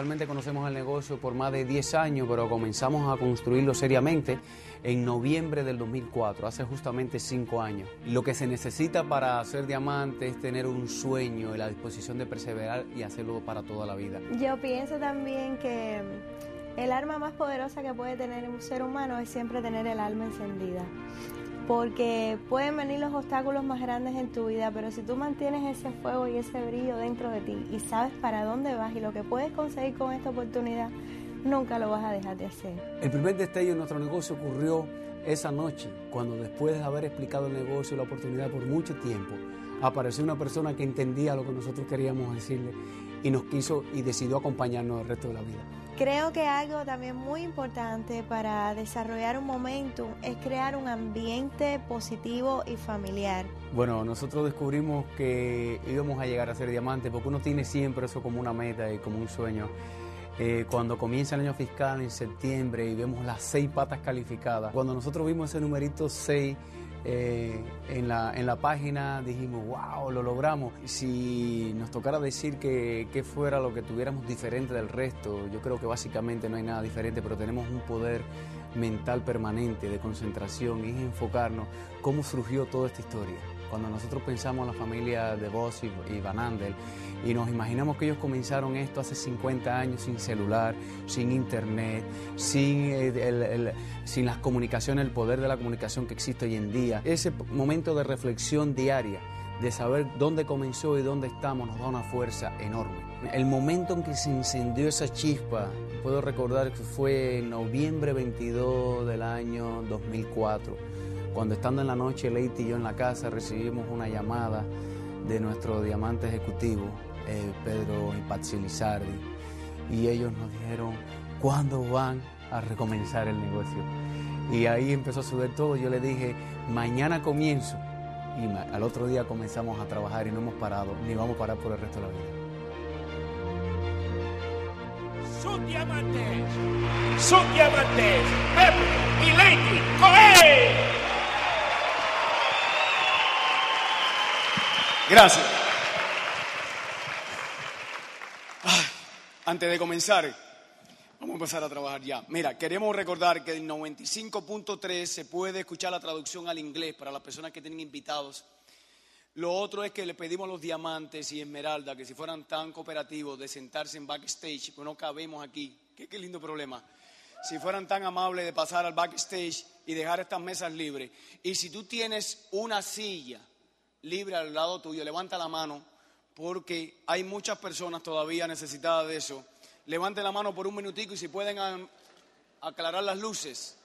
realmente conocemos el negocio por más de 10 años, pero comenzamos a construirlo seriamente en noviembre del 2004, hace justamente 5 años. Lo que se necesita para hacer diamante es tener un sueño y la disposición de perseverar y hacerlo para toda la vida. Yo pienso también que el arma más poderosa que puede tener un ser humano es siempre tener el alma encendida. Porque pueden venir los obstáculos más grandes en tu vida, pero si tú mantienes ese fuego y ese brillo dentro de ti y sabes para dónde vas y lo que puedes conseguir con esta oportunidad, nunca lo vas a dejar de hacer. El primer destello en nuestro negocio ocurrió esa noche, cuando después de haber explicado el negocio y la oportunidad por mucho tiempo, apareció una persona que entendía lo que nosotros queríamos decirle y nos quiso y decidió acompañarnos el resto de la vida. Creo que algo también muy importante para desarrollar un momentum es crear un ambiente positivo y familiar. Bueno, nosotros descubrimos que íbamos a llegar a ser diamante porque uno tiene siempre eso como una meta y como un sueño. Eh, cuando comienza el año fiscal en septiembre y vemos las seis patas calificadas, cuando nosotros vimos ese numerito 6 eh, en, la, en la página dijimos, wow, lo logramos. Si nos tocara decir que, que fuera lo que tuviéramos diferente del resto, yo creo que básicamente no hay nada diferente, pero tenemos un poder mental permanente de concentración y enfocarnos cómo surgió toda esta historia. Cuando nosotros pensamos en la familia de Voss y, Van Andel y nos imaginamos que ellos comenzaron esto hace 50 años sin celular, sin internet, sin, eh, sin las comunicaciones, el poder de la comunicación que existe hoy en día. Ese momento de reflexión diaria, de saber dónde comenzó y dónde estamos, nos da una fuerza enorme. El momento en que se incendió esa chispa, puedo recordar que fue en noviembre 22 del año 2004, cuando estando en la noche Leite y yo en la casa recibimos una llamada de nuestro diamante ejecutivo, eh, Pedro Patsy Lizardi, y ellos nos dijeron, ¿cuándo van a recomenzar el negocio? Y ahí empezó a subir todo, yo le dije, mañana comienzo, y al otro día comenzamos a trabajar y no hemos parado, ni vamos a parar por el resto de la vida. sus diamantes, sus diamantes, Pepe y Lady Cohen. Gracias. Antes de comenzar, vamos a empezar a trabajar ya. Mira, queremos recordar que el 95.3 se puede escuchar la traducción al inglés para las personas que tienen invitados. Lo otro es que le pedimos a los diamantes y Esmeralda que si fueran tan cooperativos de sentarse en backstage, pues no cabemos aquí. Qué, qué lindo problema. Si fueran tan amables de pasar al backstage y dejar estas mesas libres. Y si tú tienes una silla libre al lado tuyo, levanta la mano porque hay muchas personas todavía necesitadas de eso. Levante la mano por un minutico y si pueden aclarar las luces.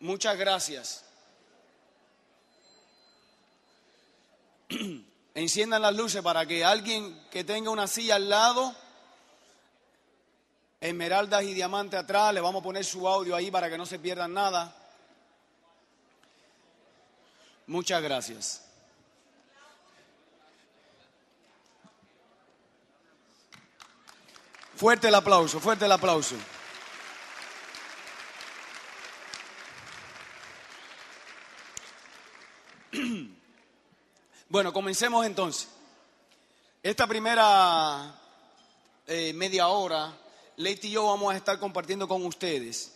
Muchas gracias. Enciendan las luces para que alguien que tenga una silla al lado, esmeraldas y diamantes atrás, le vamos a poner su audio ahí para que no se pierdan nada. Muchas gracias. Fuerte el aplauso, fuerte el aplauso. Bueno, comencemos entonces. Esta primera eh, media hora, Leite y yo vamos a estar compartiendo con ustedes.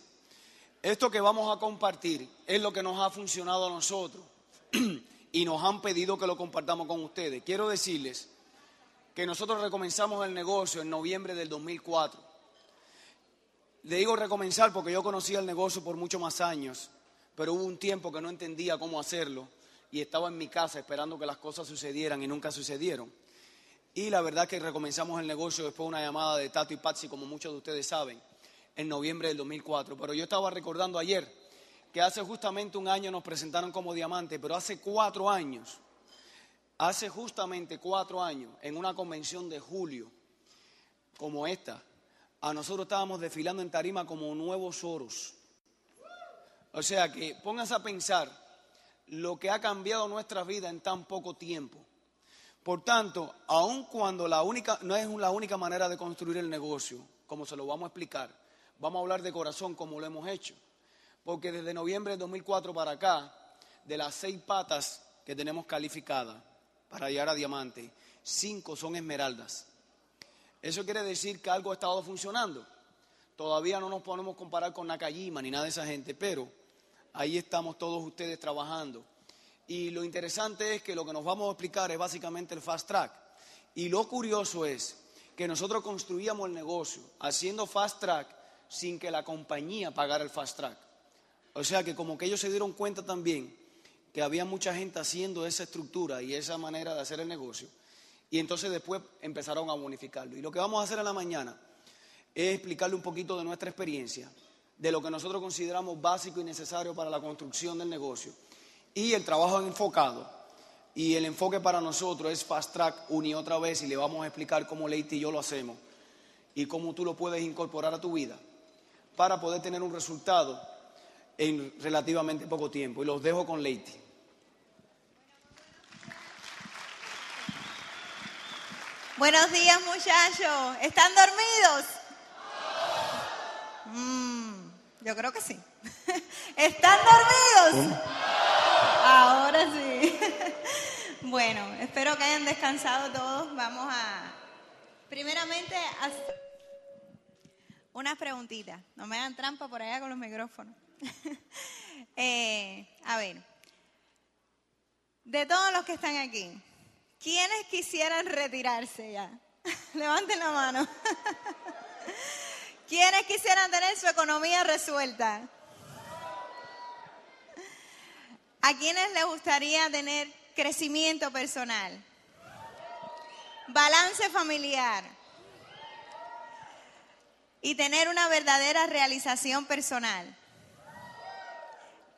Esto que vamos a compartir es lo que nos ha funcionado a nosotros y nos han pedido que lo compartamos con ustedes. Quiero decirles que nosotros recomenzamos el negocio en noviembre del 2004. Le digo recomenzar porque yo conocía el negocio por muchos más años, pero hubo un tiempo que no entendía cómo hacerlo y estaba en mi casa esperando que las cosas sucedieran y nunca sucedieron. Y la verdad que recomenzamos el negocio después de una llamada de Tato y Patsy, como muchos de ustedes saben. en noviembre del 2004. Pero yo estaba recordando ayer que hace justamente un año nos presentaron como diamante, pero hace cuatro años, hace justamente cuatro años, en una convención de julio como esta, a nosotros estábamos desfilando en tarima como nuevos oros. O sea que pónganse a pensar lo que ha cambiado nuestra vida en tan poco tiempo. Por tanto, aun cuando la única, no es la única manera de construir el negocio, como se lo vamos a explicar, vamos a hablar de corazón como lo hemos hecho. Porque desde noviembre de 2004 para acá, de las seis patas que tenemos calificadas para llegar a diamante, cinco son esmeraldas. Eso quiere decir que algo ha estado funcionando. Todavía no nos podemos comparar con Nakajima ni nada de esa gente, pero ahí estamos todos ustedes trabajando. Y lo interesante es que lo que nos vamos a explicar es básicamente el fast track. Y lo curioso es que nosotros construíamos el negocio haciendo fast track sin que la compañía pagara el fast track. O sea que como que ellos se dieron cuenta también que había mucha gente haciendo esa estructura y esa manera de hacer el negocio. Y entonces después empezaron a bonificarlo. Y lo que vamos a hacer en la mañana es explicarle un poquito de nuestra experiencia, de lo que nosotros consideramos básico y necesario para la construcción del negocio. Y el trabajo enfocado. Y el enfoque para nosotros es fast track una y otra vez y le vamos a explicar cómo Leite y yo lo hacemos y cómo tú lo puedes incorporar a tu vida para poder tener un resultado en relativamente poco tiempo. Y los dejo con Leite. Buenos días muchachos. ¿Están dormidos? Mm, yo creo que sí. ¿Están dormidos? Ahora sí. Bueno, espero que hayan descansado todos. Vamos a, primeramente, a unas preguntitas. No me hagan trampa por allá con los micrófonos. Eh, a ver, de todos los que están aquí, ¿quiénes quisieran retirarse ya? Levanten la mano. ¿Quiénes quisieran tener su economía resuelta? ¿A quiénes les gustaría tener crecimiento personal? Balance familiar. Y tener una verdadera realización personal.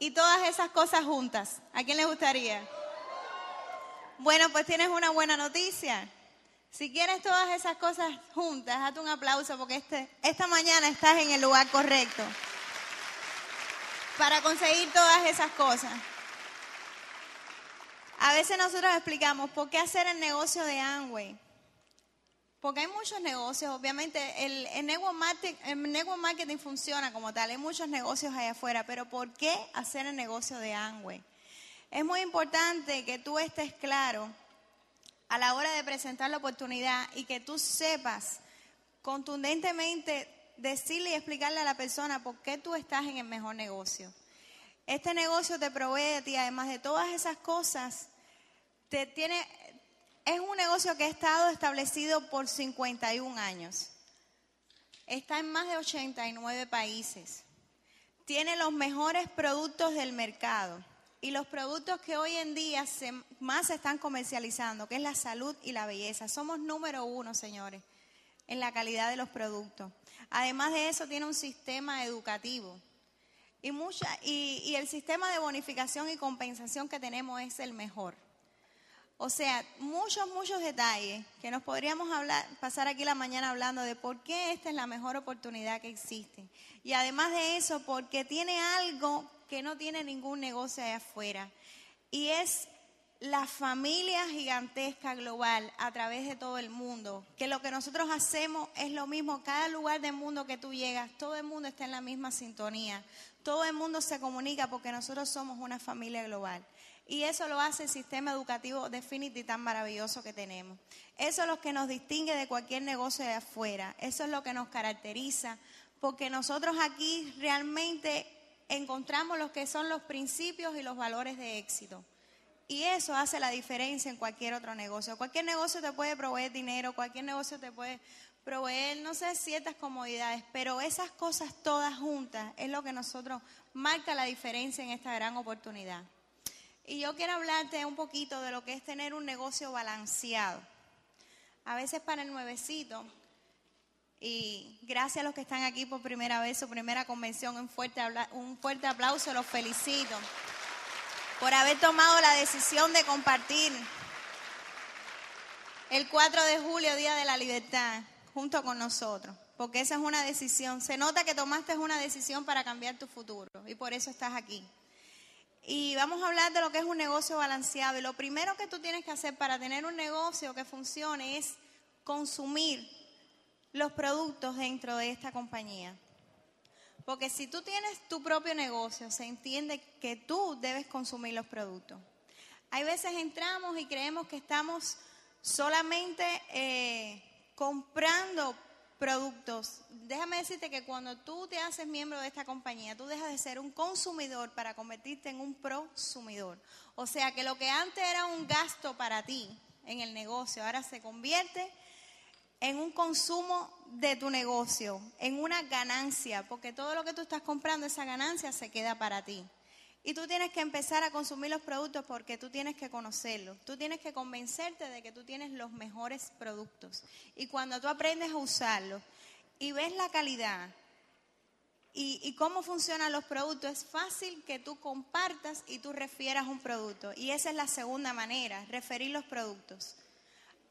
Y todas esas cosas juntas. ¿A quién les gustaría? Bueno, pues tienes una buena noticia. Si quieres todas esas cosas juntas, hazte un aplauso porque este, esta mañana estás en el lugar correcto para conseguir todas esas cosas. A veces nosotros explicamos por qué hacer el negocio de Amway. Porque hay muchos negocios, obviamente el, el, marketing, funciona como tal, hay muchos negocios allá afuera, pero ¿por qué hacer el negocio de Amway? Es muy importante que tú estés claro a la hora de presentar la oportunidad y que tú sepas contundentemente decirle y explicarle a la persona por qué tú estás en el mejor negocio. Este negocio te provee de ti, además de todas esas cosas, te tiene, es un negocio que ha estado establecido por 51 años. Está en más de 89 países. Tiene los mejores productos del mercado y los productos que hoy en día se, más se están comercializando, que es la salud y la belleza. Somos número uno, señores, en la calidad de los productos. Además de eso, tiene un sistema educativo. Y, mucha, y, y el sistema de bonificación y compensación que tenemos es el mejor. O sea, muchos, muchos detalles que nos podríamos hablar, pasar aquí la mañana hablando de por qué esta es la mejor oportunidad que existe. Y además de eso, porque tiene algo que no tiene ningún negocio allá afuera. Y es la familia gigantesca global a través de todo el mundo, que lo que nosotros hacemos es lo mismo, cada lugar del mundo que tú llegas, todo el mundo está en la misma sintonía, todo el mundo se comunica porque nosotros somos una familia global. Y eso lo hace el sistema educativo definitivo tan maravilloso que tenemos. Eso es lo que nos distingue de cualquier negocio de afuera, eso es lo que nos caracteriza, porque nosotros aquí realmente encontramos lo que son los principios y los valores de éxito. Y eso hace la diferencia en cualquier otro negocio. Cualquier negocio te puede proveer dinero, cualquier negocio te puede proveer, no sé, ciertas comodidades, pero esas cosas todas juntas es lo que nosotros marca la diferencia en esta gran oportunidad. Y yo quiero hablarte un poquito de lo que es tener un negocio balanceado. A veces para el nuevecito, Y gracias a los que están aquí por primera vez, su primera convención, un fuerte, un fuerte aplauso, los felicito por haber tomado la decisión de compartir el 4 de julio, Día de la Libertad, junto con nosotros, porque esa es una decisión. Se nota que tomaste una decisión para cambiar tu futuro y por eso estás aquí. Y vamos a hablar de lo que es un negocio balanceado. Y lo primero que tú tienes que hacer para tener un negocio que funcione es consumir los productos dentro de esta compañía. Porque si tú tienes tu propio negocio, se entiende que tú debes consumir los productos. Hay veces entramos y creemos que estamos solamente eh, comprando productos. Déjame decirte que cuando tú te haces miembro de esta compañía, tú dejas de ser un consumidor para convertirte en un prosumidor. O sea que lo que antes era un gasto para ti en el negocio, ahora se convierte en un consumo de tu negocio, en una ganancia, porque todo lo que tú estás comprando, esa ganancia se queda para ti. Y tú tienes que empezar a consumir los productos porque tú tienes que conocerlos. Tú tienes que convencerte de que tú tienes los mejores productos. Y cuando tú aprendes a usarlos y ves la calidad y, cómo funcionan los productos, es fácil que tú compartas y tú refieras un producto. Y esa es la segunda manera, referir los productos.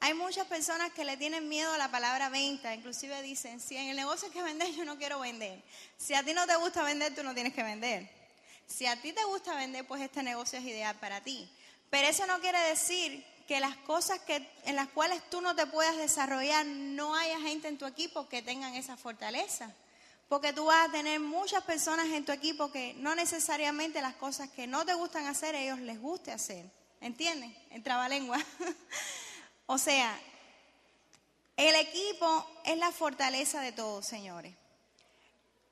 Hay muchas personas que le tienen miedo a la palabra venta, inclusive dicen, si en el negocio que vender, yo no quiero vender. Si a ti no te gusta vender, tú no tienes que vender. Si a ti te gusta vender, pues este negocio es ideal para ti. Pero eso no quiere decir que las cosas que, en las cuales tú no te puedas desarrollar, no haya gente en tu equipo que tengan esa fortaleza. Porque tú vas a tener muchas personas en tu equipo que no necesariamente las cosas que no te gustan hacer, ellos les guste hacer. ¿Entiendes? En trabalengua. o sea, el equipo es la fortaleza de todos, señores.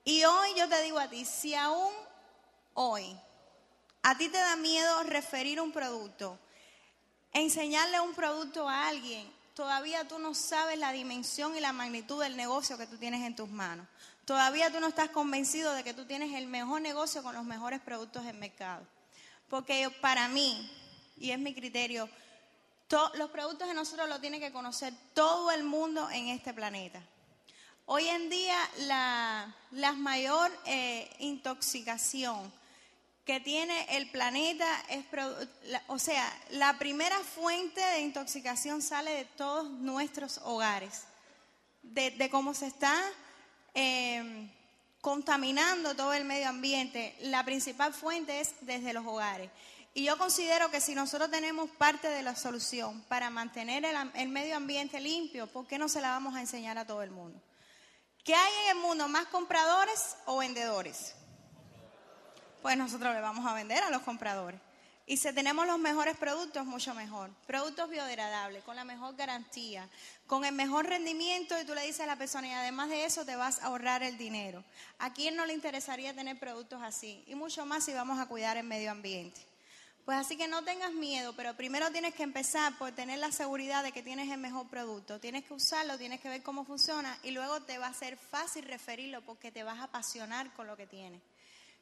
Y hoy yo te digo a ti, si aún hoy a ti te da miedo referir un producto, enseñarle un producto a alguien, todavía tú no sabes la dimensión y la magnitud del negocio que tú tienes en tus manos. Todavía tú no estás convencido de que tú tienes el mejor negocio con los mejores productos del mercado. Porque para mí, y es mi criterio, los productos de nosotros los tiene que conocer todo el mundo en este planeta. Hoy en día la, la mayor eh, intoxicación que tiene el planeta es, o sea, la primera fuente de intoxicación sale de todos nuestros hogares, de, cómo se está eh, contaminando todo el medio ambiente. La principal fuente es desde los hogares. Y yo considero que si nosotros tenemos parte de la solución para mantener el, el medio ambiente limpio, ¿por qué no se la vamos a enseñar a todo el mundo? ¿Qué hay en el mundo? ¿Más compradores o vendedores? Pues nosotros le vamos a vender a los compradores. Y si tenemos los mejores productos, mucho mejor. Productos biodegradables, con la mejor garantía, con el mejor rendimiento y tú le dices a la persona y además de eso te vas a ahorrar el dinero. ¿A quién no le interesaría tener productos así? Y mucho más si vamos a cuidar el medio ambiente. Pues así que no tengas miedo, pero primero tienes que empezar por tener la seguridad de que tienes el mejor producto. Tienes que usarlo, tienes que ver cómo funciona y luego te va a ser fácil referirlo porque te vas a apasionar con lo que tienes.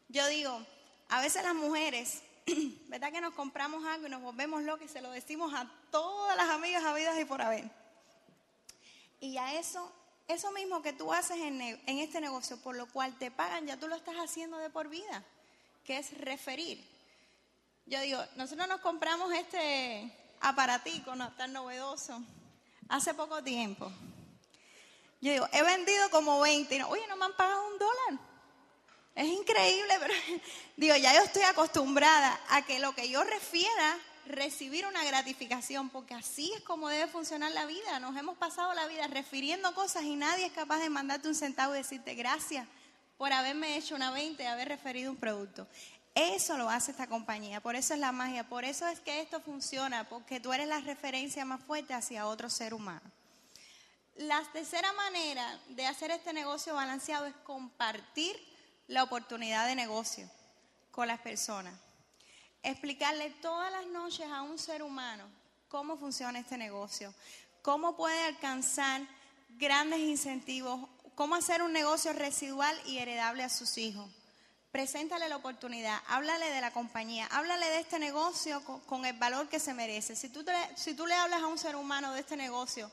Yo digo, a veces las mujeres, ¿verdad que nos compramos algo y nos volvemos locos y se lo decimos a todas las amigas habidas y por haber? Y a eso, eso mismo que tú haces en, este negocio, por lo cual te pagan, ya tú lo estás haciendo de por vida, que es referir. Yo digo, nosotros nos compramos este aparatico, no tan novedoso, hace poco tiempo. Yo digo, he vendido como 20, y oye, no me han pagado un dólar. Es increíble, pero digo, ya yo estoy acostumbrada a que lo que yo refiera, recibir una gratificación, porque así es como debe funcionar la vida. Nos hemos pasado la vida refiriendo cosas y nadie es capaz de mandarte un centavo y decirte gracias por haberme hecho una 20, haber referido un producto. Eso lo hace esta compañía, por eso es la magia, por eso es que esto funciona, porque tú eres la referencia más fuerte hacia otro ser humano. La tercera manera de hacer este negocio balanceado es compartir la oportunidad de negocio con las personas. Explicarle todas las noches a un ser humano cómo funciona este negocio, cómo puede alcanzar grandes incentivos, cómo hacer un negocio residual y heredable a sus hijos. Preséntale la oportunidad, háblale de la compañía, háblale de este negocio con, el valor que se merece. Si tú, te- si tú le hablas a un ser humano de este negocio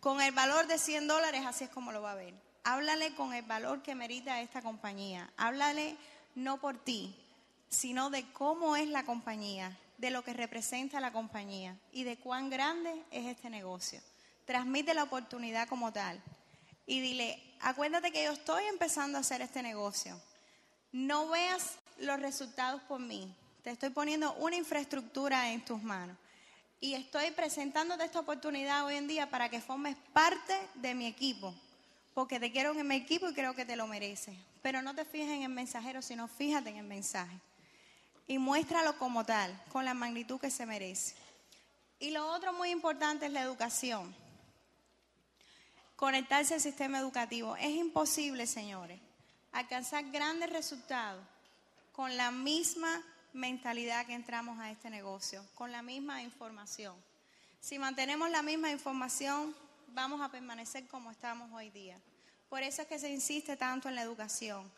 Con el valor de 100 dólares, así es como lo va a ver. Háblale con el valor que merita esta compañía. Háblale no por ti, sino de cómo es la compañía, de lo que representa la compañía y de cuán grande es este negocio. Transmite la oportunidad como tal y dile, acuérdate que yo estoy empezando a hacer este negocio. No veas los resultados por mí. Te estoy poniendo una infraestructura en tus manos. Y estoy presentándote esta oportunidad hoy en día para que formes parte de mi equipo. Porque te quiero en mi equipo y creo que te lo mereces. Pero no te fijes en el mensajero, sino fíjate en el mensaje. Y muéstralo como tal, con la magnitud que se merece. Y lo otro muy importante es la educación. Conectarse al sistema educativo. Es imposible, señores, alcanzar grandes resultados con la misma mentalidad que entramos a este negocio, con la misma información. Si mantenemos la misma información, vamos a permanecer como estamos hoy día. Por eso es que se insiste tanto en la educación.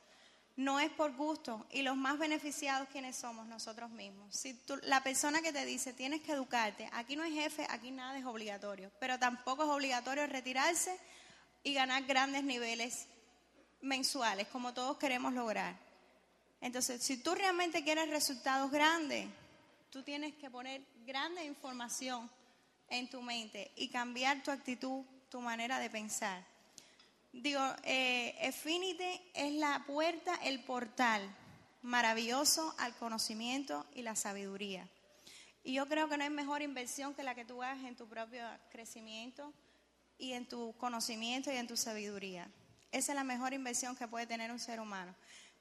No es por gusto y los más beneficiados quienes somos nosotros mismos. Si la persona que te dice tienes que educarte, aquí no hay jefe, aquí nada es obligatorio, pero tampoco es obligatorio retirarse y ganar grandes niveles mensuales como todos queremos lograr. Entonces, si tú realmente quieres resultados grandes, tú tienes que poner grande información en tu mente y cambiar tu actitud, tu manera de pensar. Digo, eh, es la puerta, el portal maravilloso al conocimiento y la sabiduría. Y yo creo que no hay mejor inversión que la que tú hagas en tu propio crecimiento y en tu conocimiento y en tu sabiduría. Esa es la mejor inversión que puede tener un ser humano.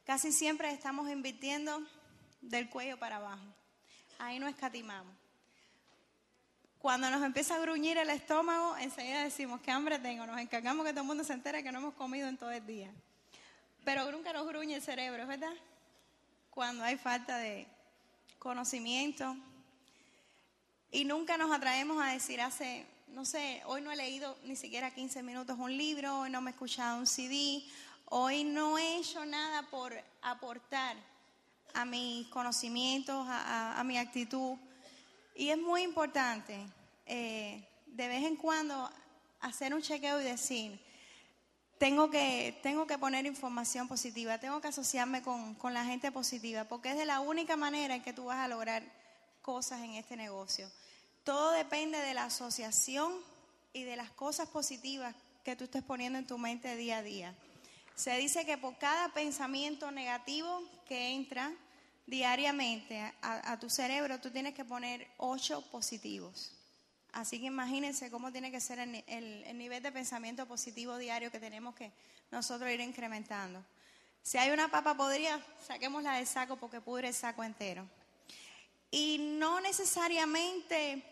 Casi siempre estamos invirtiendo del cuello para abajo. Ahí no escatimamos. Cuando nos empieza a gruñir el estómago, enseguida decimos, ¿qué hambre tengo? Nos encargamos que todo el mundo se entere que no hemos comido en todo el día. Pero nunca nos gruñe el cerebro, ¿verdad? Cuando hay falta de conocimiento. Y nunca nos atraemos a decir, hace, no sé, hoy no he leído ni siquiera 15 minutos un libro, hoy no me he escuchado un CD, Hoy no he hecho nada por aportar a mis conocimientos, a, mi actitud. Y es muy importante eh, de vez en cuando hacer un chequeo y decir, tengo que, tengo que poner información positiva, tengo que asociarme con, con la gente positiva, porque es de la única manera en que tú vas a lograr cosas en este negocio. Todo depende de la asociación y de las cosas positivas que tú estés poniendo en tu mente día a día. Se dice que por cada pensamiento negativo que entra diariamente a, tu cerebro, tú tienes que poner ocho positivos. Así que imagínense cómo tiene que ser el, el, nivel de pensamiento positivo diario que tenemos que nosotros ir incrementando. Si hay una papa podrida, saquémosla del saco porque pudre el saco entero. Y no necesariamente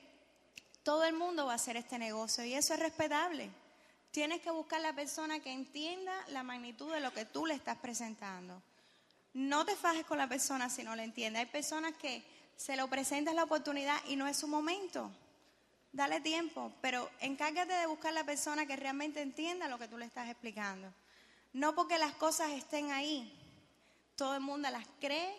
todo el mundo va a hacer este negocio y eso es respetable. Tienes que buscar la persona que entienda la magnitud de lo que tú le estás presentando. No te fajes con la persona si no la entiende. Hay personas que se lo presentas la oportunidad y no es su momento. Dale tiempo, pero encárgate de buscar la persona que realmente entienda lo que tú le estás explicando. No porque las cosas estén ahí, todo el mundo las cree,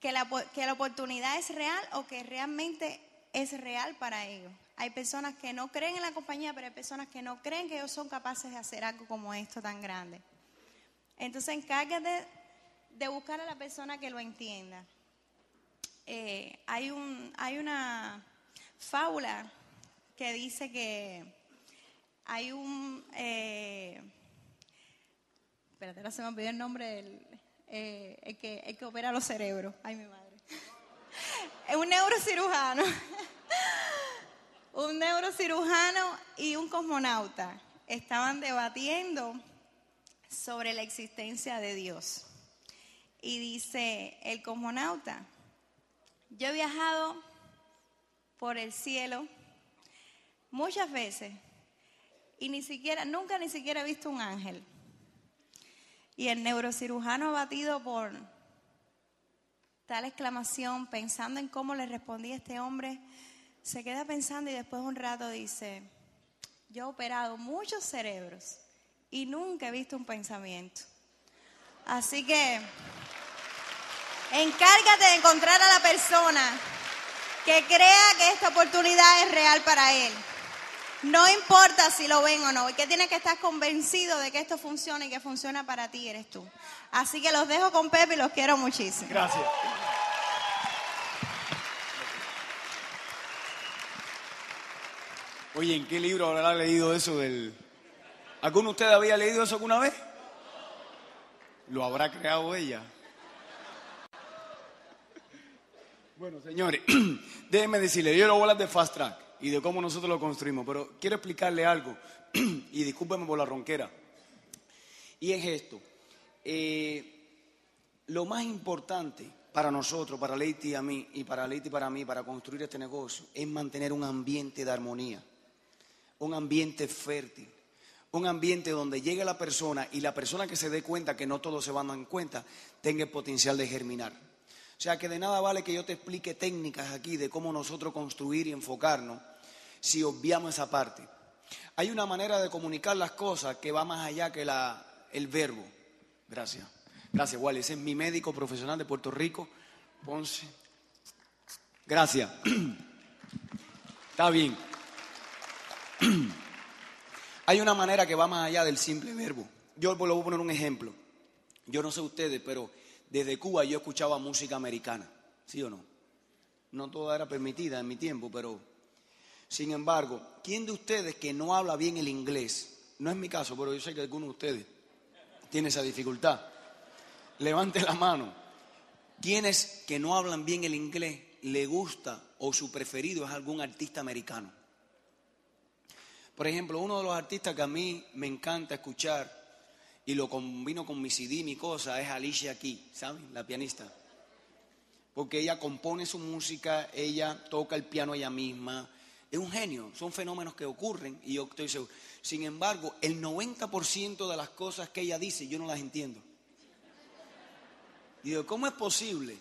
que la, que la oportunidad es real o que realmente es real para ellos. Hay personas que no creen en la compañía, pero hay personas que no creen que ellos son capaces de hacer algo como esto tan grande. Entonces encárgate de buscar a la persona que lo entienda. Eh, hay, un, hay una fábula que dice que hay un... Eh, espérate, ahora se me olvidó el nombre del eh, que, el que opera los cerebros. Ay, mi madre. Es un neurocirujano un neurocirujano y un cosmonauta estaban debatiendo sobre la existencia de Dios. Y dice el cosmonauta, yo he viajado por el cielo muchas veces y ni siquiera, nunca ni siquiera he visto un ángel. Y el neurocirujano abatido por tal exclamación, pensando en cómo le respondía este hombre, se queda pensando y después de un rato dice, yo he operado muchos cerebros y nunca he visto un pensamiento. Así que encárgate de encontrar a la persona que crea que esta oportunidad es real para él. No importa si lo ven o no, que tienes que estar convencido de que esto funciona y que funciona para ti, eres tú. Así que los dejo con Pepe y los quiero muchísimo. Gracias. Oye, ¿en qué libro habrá leído eso del... ¿Alguno de ustedes había leído eso alguna vez? ¿Lo habrá creado ella? Bueno, señores, déjenme decirle, yo lo hablar de Fast Track y de cómo nosotros lo construimos, pero quiero explicarle algo, y discúlpeme por la ronquera, y es esto. Eh, lo más importante para nosotros, para Leite y a mí, y para Leite y para mí, para construir este negocio, es mantener un ambiente de armonía, un ambiente fértil, un ambiente donde llegue la persona y la persona que se dé cuenta que no todos se van a dar cuenta, tenga el potencial de germinar. O sea que de nada vale que yo te explique técnicas aquí de cómo nosotros construir y enfocarnos si obviamos esa parte. Hay una manera de comunicar las cosas que va más allá que la, el verbo. Gracias. Gracias, Wally. Ese es mi médico profesional de Puerto Rico, Ponce. Gracias. Está bien. Hay una manera que va más allá del simple verbo. Yo le voy a poner un ejemplo. Yo no sé ustedes, pero desde Cuba yo escuchaba música americana, ¿sí o no? No toda era permitida en mi tiempo, pero sin embargo, ¿quién de ustedes que no habla bien el inglés? No es mi caso, pero yo sé que alguno de ustedes tiene esa dificultad. Levante la mano. ¿Quiénes que no hablan bien el inglés le gusta o su preferido es algún artista americano? Por ejemplo, uno de los artistas que a mí me encanta escuchar y lo combino con mi CD, mi cosa, es Alicia Key, ¿saben? La pianista. Porque ella compone su música, ella toca el piano ella misma. Es un genio, son fenómenos que ocurren y yo estoy seguro. Sin embargo, el 90% de las cosas que ella dice yo no las entiendo. Y digo, ¿cómo es posible?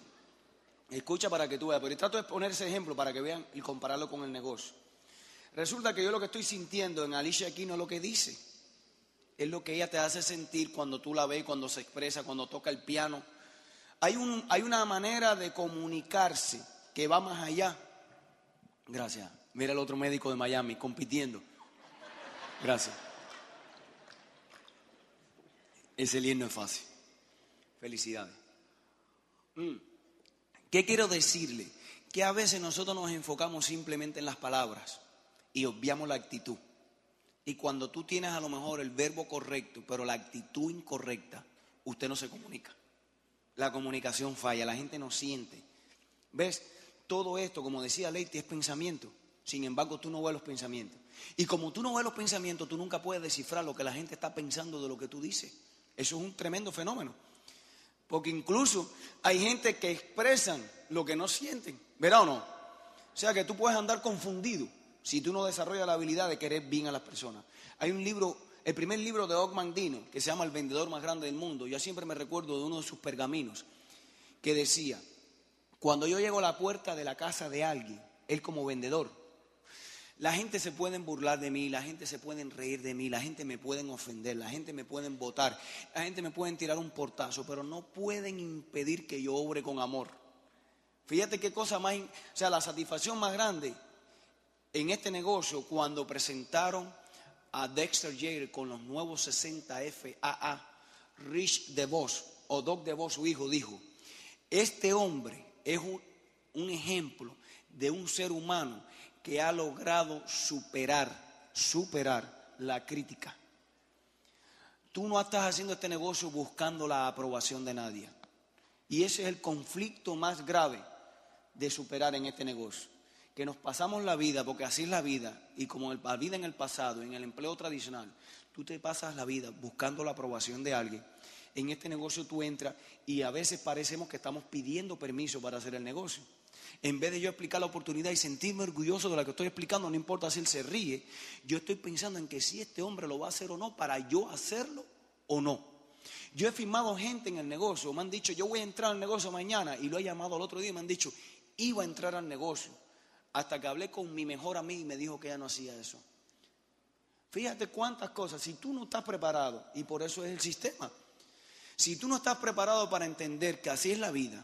Escucha para que tú veas, pero trato de poner ese ejemplo para que vean y compararlo con el negocio. Resulta que yo lo que estoy sintiendo en Alicia Key no es lo que dice es lo que ella te hace sentir cuando tú la ves, cuando se expresa, cuando toca el piano. Hay, un, hay una manera de comunicarse que va más allá. Gracias. Mira el otro médico de Miami compitiendo. Gracias. Ese lío no es fácil. Felicidades. Mm. ¿Qué quiero decirle? Que a veces nosotros nos enfocamos simplemente en las palabras y obviamos la actitud. Y cuando tú tienes a lo mejor el verbo correcto, pero la actitud incorrecta, usted no se comunica. La comunicación falla, la gente no siente. ¿Ves? Todo esto, como decía Leite, es pensamiento. Sin embargo, tú no ves los pensamientos. Y como tú no ves los pensamientos, tú nunca puedes descifrar lo que la gente está pensando de lo que tú dices. Eso es un tremendo fenómeno. Porque incluso hay gente que expresan lo que no sienten. ¿Verdad o no? O sea que tú puedes andar confundido si tú no desarrollas la habilidad de querer bien a las personas. Hay un libro, el primer libro de Og Mandino, que se llama El vendedor más grande del mundo. Yo siempre me recuerdo de uno de sus pergaminos que decía, cuando yo llego a la puerta de la casa de alguien, él como vendedor, la gente se puede burlar de mí, la gente se puede reír de mí, la gente me puede ofender, la gente me puede votar, la gente me puede tirar un portazo, pero no pueden impedir que yo obre con amor. Fíjate qué cosa más, o sea, la satisfacción más grande en este negocio cuando presentaron a Dexter Yates con los nuevos 60 FAA, Rich DeVos o Doc DeVos, su hijo, dijo, este hombre es un ejemplo de un ser humano que ha logrado superar, superar la crítica. Tú no estás haciendo este negocio buscando la aprobación de nadie. Y ese es el conflicto más grave de superar en este negocio que nos pasamos la vida, porque así es la vida, y como la vida en el pasado, en el empleo tradicional, tú te pasas la vida buscando la aprobación de alguien. En este negocio tú entras y a veces parecemos que estamos pidiendo permiso para hacer el negocio. En vez de yo explicar la oportunidad y sentirme orgulloso de lo que estoy explicando, no importa si él se ríe, yo estoy pensando en que si este hombre lo va a hacer o no, para yo hacerlo o no. Yo he firmado gente en el negocio, me han dicho, yo voy a entrar al negocio mañana, y lo he llamado al otro día y me han dicho, iba a entrar al negocio hasta que hablé con mi mejor amiga y me dijo que ella no hacía eso. Fíjate cuántas cosas, si tú no estás preparado, y por eso es el sistema, si tú no estás preparado para entender que así es la vida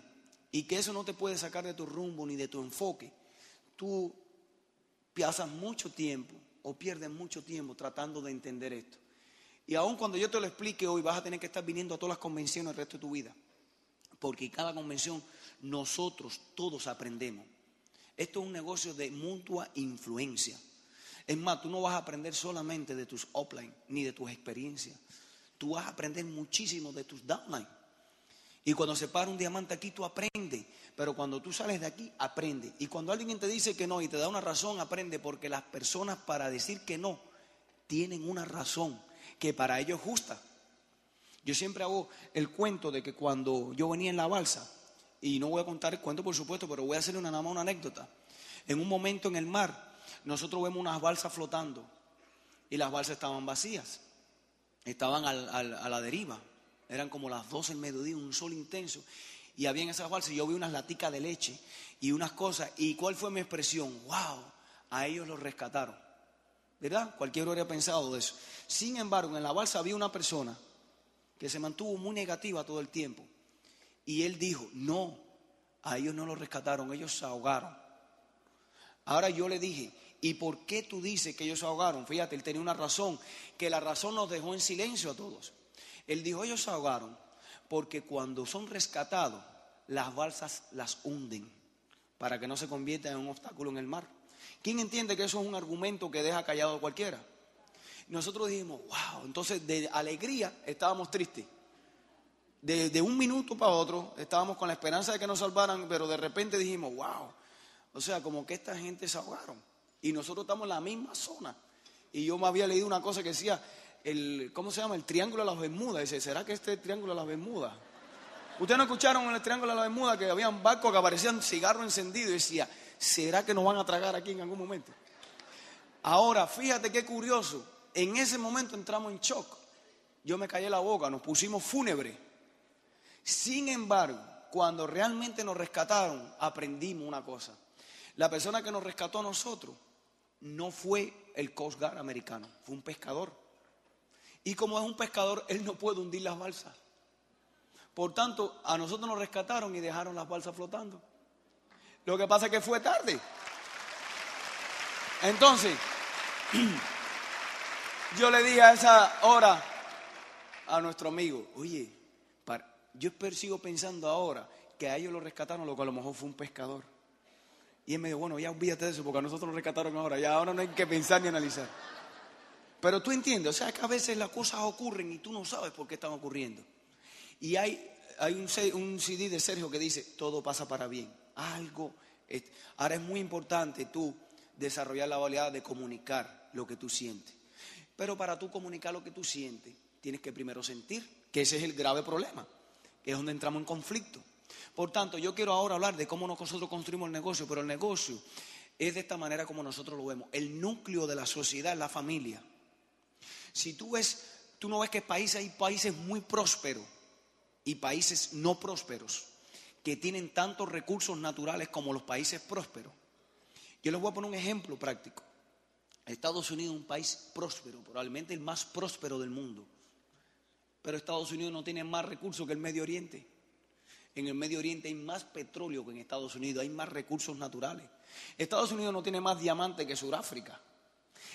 y que eso no te puede sacar de tu rumbo ni de tu enfoque, tú pasas mucho tiempo o pierden mucho tiempo tratando de entender esto. Y aun cuando yo te lo explique hoy, vas a tener que estar viniendo a todas las convenciones el resto de tu vida. Porque cada convención nosotros todos aprendemos. Esto es un negocio de mutua influencia. Es más, tú no vas a aprender solamente de tus upline ni de tus experiencias. Tú vas a aprender muchísimo de tus downline. Y cuando se para un diamante aquí, tú aprendes. Pero cuando tú sales de aquí, aprende. Y cuando alguien te dice que no y te da una razón, aprende. Porque las personas para decir que no tienen una razón que para ellos es justa. Yo siempre hago el cuento de que cuando yo venía en la balsa, y no voy a contar el cuento por supuesto, pero voy a hacerle una, nada más una anécdota. En un momento en el mar, nosotros vemos unas balsas flotando y las balsas estaban vacías, estaban al- a la deriva, eran como las 12 del mediodía, un sol intenso, y había en esas balsas, yo vi unas laticas de leche y unas cosas, y ¿cuál fue mi expresión? ¡Wow! A ellos los rescataron. ¿Verdad? Cualquiera habría pensado eso. Sin embargo, en la balsa había una persona que se mantuvo muy negativa todo el tiempo. Y él dijo, no, a ellos no los rescataron, ellos se ahogaron. Ahora yo le dije, ¿y por qué tú dices que ellos se ahogaron? Fíjate, él tenía una razón, que la razón nos dejó en silencio a todos. Él dijo, ellos se ahogaron porque cuando son rescatados, las balsas las hunden para que no se convierta en un obstáculo en el mar. ¿Quién entiende que eso es un argumento que deja callado a cualquiera? Nosotros dijimos, wow, entonces de alegría estábamos tristes. De, un minuto para otro estábamos con la esperanza de que nos salvaran, pero de repente dijimos, wow, o sea, como que esta gente se ahogaron. Y nosotros estamos en la misma zona. Y yo me había leído una cosa que decía, el, ¿cómo se llama? El triángulo de las Bermudas. Dice, ¿será que este es el triángulo de las Bermudas? ¿Ustedes no escucharon en el triángulo de las Bermudas que habían barcos que aparecían cigarros encendidos y decía, ¿será que nos van a tragar aquí en algún momento? Ahora, fíjate qué curioso. En ese momento entramos en shock. Yo me callé la boca, nos pusimos fúnebre. Sin embargo, cuando realmente nos rescataron, aprendimos una cosa. La persona que nos rescató a nosotros no fue el Coast Guard americano, fue un pescador. Y como es un pescador, él no puede hundir las balsas. Por tanto, a nosotros nos rescataron y dejaron las balsas flotando. Lo que pasa es que fue tarde. Entonces, yo le dije a esa hora a nuestro amigo, oye, yo sigo pensando ahora que a ellos lo rescataron, lo que a lo mejor fue un pescador. Y él me dijo, bueno, ya olvídate de eso, porque a nosotros nos rescataron ahora, ya ahora no hay que pensar ni analizar. Pero tú entiendes, o sea, que a veces las cosas ocurren y tú no sabes por qué están ocurriendo. Y hay, un, CD de Sergio que dice, todo pasa para bien. Algo. ahora es muy importante tú desarrollar la habilidad de comunicar lo que tú sientes. Pero para tú comunicar lo que tú sientes, tienes que primero sentir, que ese es el grave problema, es donde entramos en conflicto. Por tanto, yo quiero ahora hablar de cómo nosotros construimos el negocio, pero el negocio es de esta manera como nosotros lo vemos. El núcleo de la sociedad es la familia. Si tú ves, tú no ves que países, hay países muy prósperos y países no prósperos que tienen tantos recursos naturales como los países prósperos. Yo les voy a poner un ejemplo práctico. Estados Unidos es un país próspero, probablemente el más próspero del mundo. Pero Estados Unidos no tiene más recursos que el Medio Oriente. En el Medio Oriente hay más petróleo que en Estados Unidos, hay más recursos naturales. Estados Unidos no tiene más diamantes que Sudáfrica.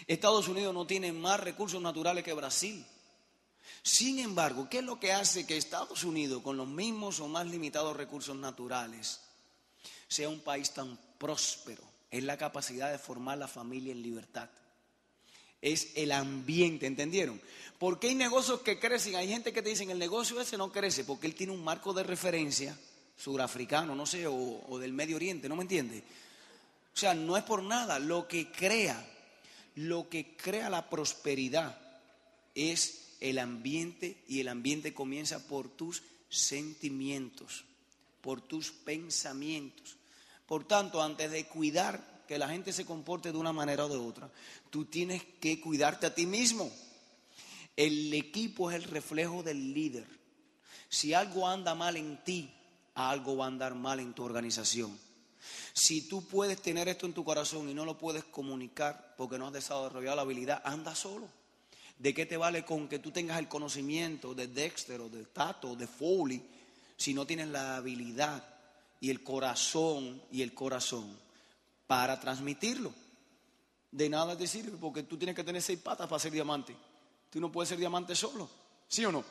Estados Unidos no tiene más recursos naturales que Brasil. Sin embargo, ¿qué es lo que hace que Estados Unidos, con los mismos o más limitados recursos naturales, sea un país tan próspero? Es la capacidad de formar la familia en libertad. Es el ambiente, ¿entendieron? Porque hay negocios que crecen, hay gente que te dicen el negocio ese no crece porque él tiene un marco de referencia surafricano, no sé, o, o del Medio Oriente, ¿no me entiende? O sea, no es por nada, lo que crea, lo que crea la prosperidad es el ambiente y el ambiente comienza por tus sentimientos, por tus pensamientos. Por tanto, antes de cuidar que la gente se comporte de una manera o de otra, tú tienes que cuidarte a ti mismo. El equipo es el reflejo del líder. Si algo anda mal en ti, algo va a andar mal en tu organización. Si tú puedes tener esto en tu corazón y no lo puedes comunicar porque no has desarrollado la habilidad, anda solo. ¿De qué te vale con que tú tengas el conocimiento de Dexter o de Tato o de Foley si no tienes la habilidad y el corazón y el corazón para transmitirlo? De nada te sirve porque tú tienes que tener seis patas para ser diamante. Tú no puedes ser diamante solo, ¿sí o no?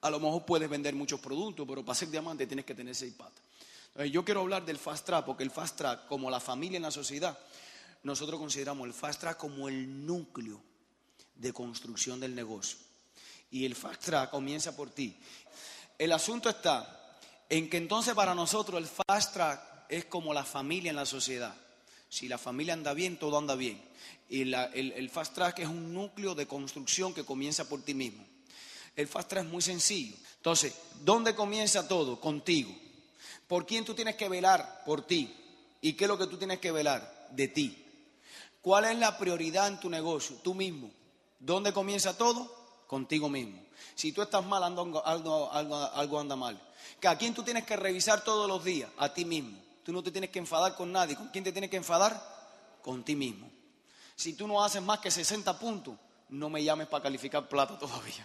A lo mejor puedes vender muchos productos, pero para ser diamante tienes que tener seis patas. Entonces, yo quiero hablar del fast track, porque el fast track, como la familia en la sociedad, nosotros consideramos el fast track como el núcleo de construcción del negocio. Y el fast track comienza por ti. El asunto está en que entonces para nosotros el fast track es como la familia en la sociedad. Si la familia anda bien, todo anda bien. Y el, fast track es un núcleo de construcción que comienza por ti mismo. El fast track es muy sencillo. Entonces, ¿dónde comienza todo? Contigo. ¿Por quién tú tienes que velar? Por ti. ¿Y qué es lo que tú tienes que velar? De ti. ¿Cuál es la prioridad en tu negocio? Tú mismo. ¿Dónde comienza todo? Contigo mismo. Si tú estás mal, algo, algo, algo, anda mal. ¿Que ¿A quién tú tienes que revisar todos los días? A ti mismo. Tú no te tienes que enfadar con nadie. ¿Con quién te tienes que enfadar? Con ti mismo. Si tú no haces más que 60 puntos, no me llames para calificar plata todavía.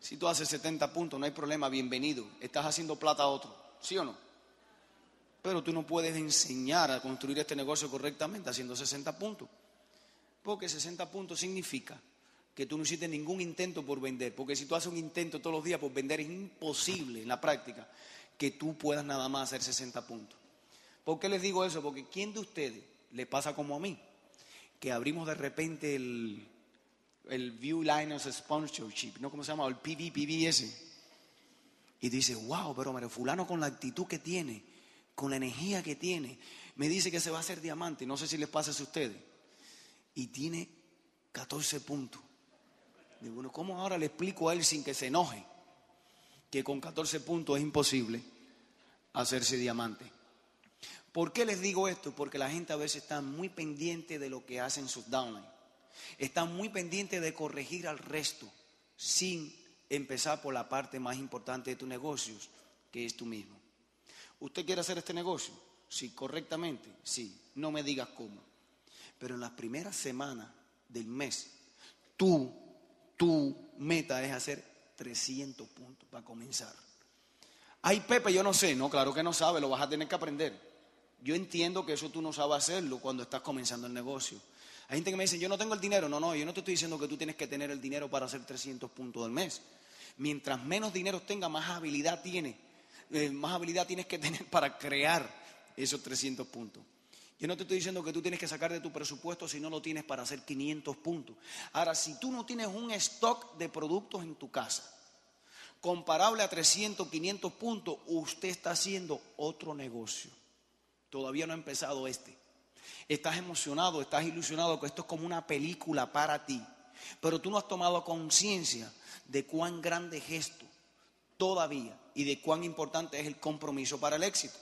Si tú haces 70 puntos, no hay problema, bienvenido. Estás haciendo plata a otro, ¿sí o no? Pero tú no puedes enseñar a construir este negocio correctamente haciendo 60 puntos. Porque 60 puntos significa que tú no hiciste ningún intento por vender. Porque si tú haces un intento todos los días por vender, es imposible en la práctica que tú puedas nada más hacer 60 puntos. ¿Por qué les digo eso? Porque ¿quién de ustedes le pasa como a mí? Que abrimos de repente el, el View Liners Sponsorship, ¿no? ¿Cómo se llama? El PVPBS. Y dice, wow, pero Mario Fulano con la actitud que tiene, con la energía que tiene, me dice que se va a hacer diamante. No sé si les pasa a ustedes. Y tiene 14 puntos. Digo, bueno, ¿cómo ahora le explico a él sin que se enoje? Que con 14 puntos es imposible hacerse diamante. ¿Por qué les digo esto? Porque la gente a veces está muy pendiente de lo que hacen sus downline. Está muy pendiente de corregir al resto sin empezar por la parte más importante de tus negocios, que es tú mismo. ¿Usted quiere hacer este negocio? Sí, correctamente, sí. No me digas cómo. Pero en las primeras semanas del mes, tú, tu meta es hacer 300 puntos para comenzar. Ay, Pepe, yo no sé. No, claro que no sabe, lo vas a tener que aprender. Yo entiendo que eso tú no sabes hacerlo cuando estás comenzando el negocio. Hay gente que me dice, yo no tengo el dinero. No, no, yo no te estoy diciendo que tú tienes que tener el dinero para hacer 300 puntos al mes. Mientras menos dinero tenga, más habilidad tiene. Eh, más habilidad tienes que tener para crear esos 300 puntos. Yo no te estoy diciendo que tú tienes que sacar de tu presupuesto si no lo tienes para hacer 500 puntos. Ahora, si tú no tienes un stock de productos en tu casa comparable a 300, 500 puntos, usted está haciendo otro negocio. Todavía no ha empezado este. Estás emocionado, estás ilusionado que esto es como una película para ti. Pero tú no has tomado conciencia de cuán grande es esto todavía y de cuán importante es el compromiso para el éxito.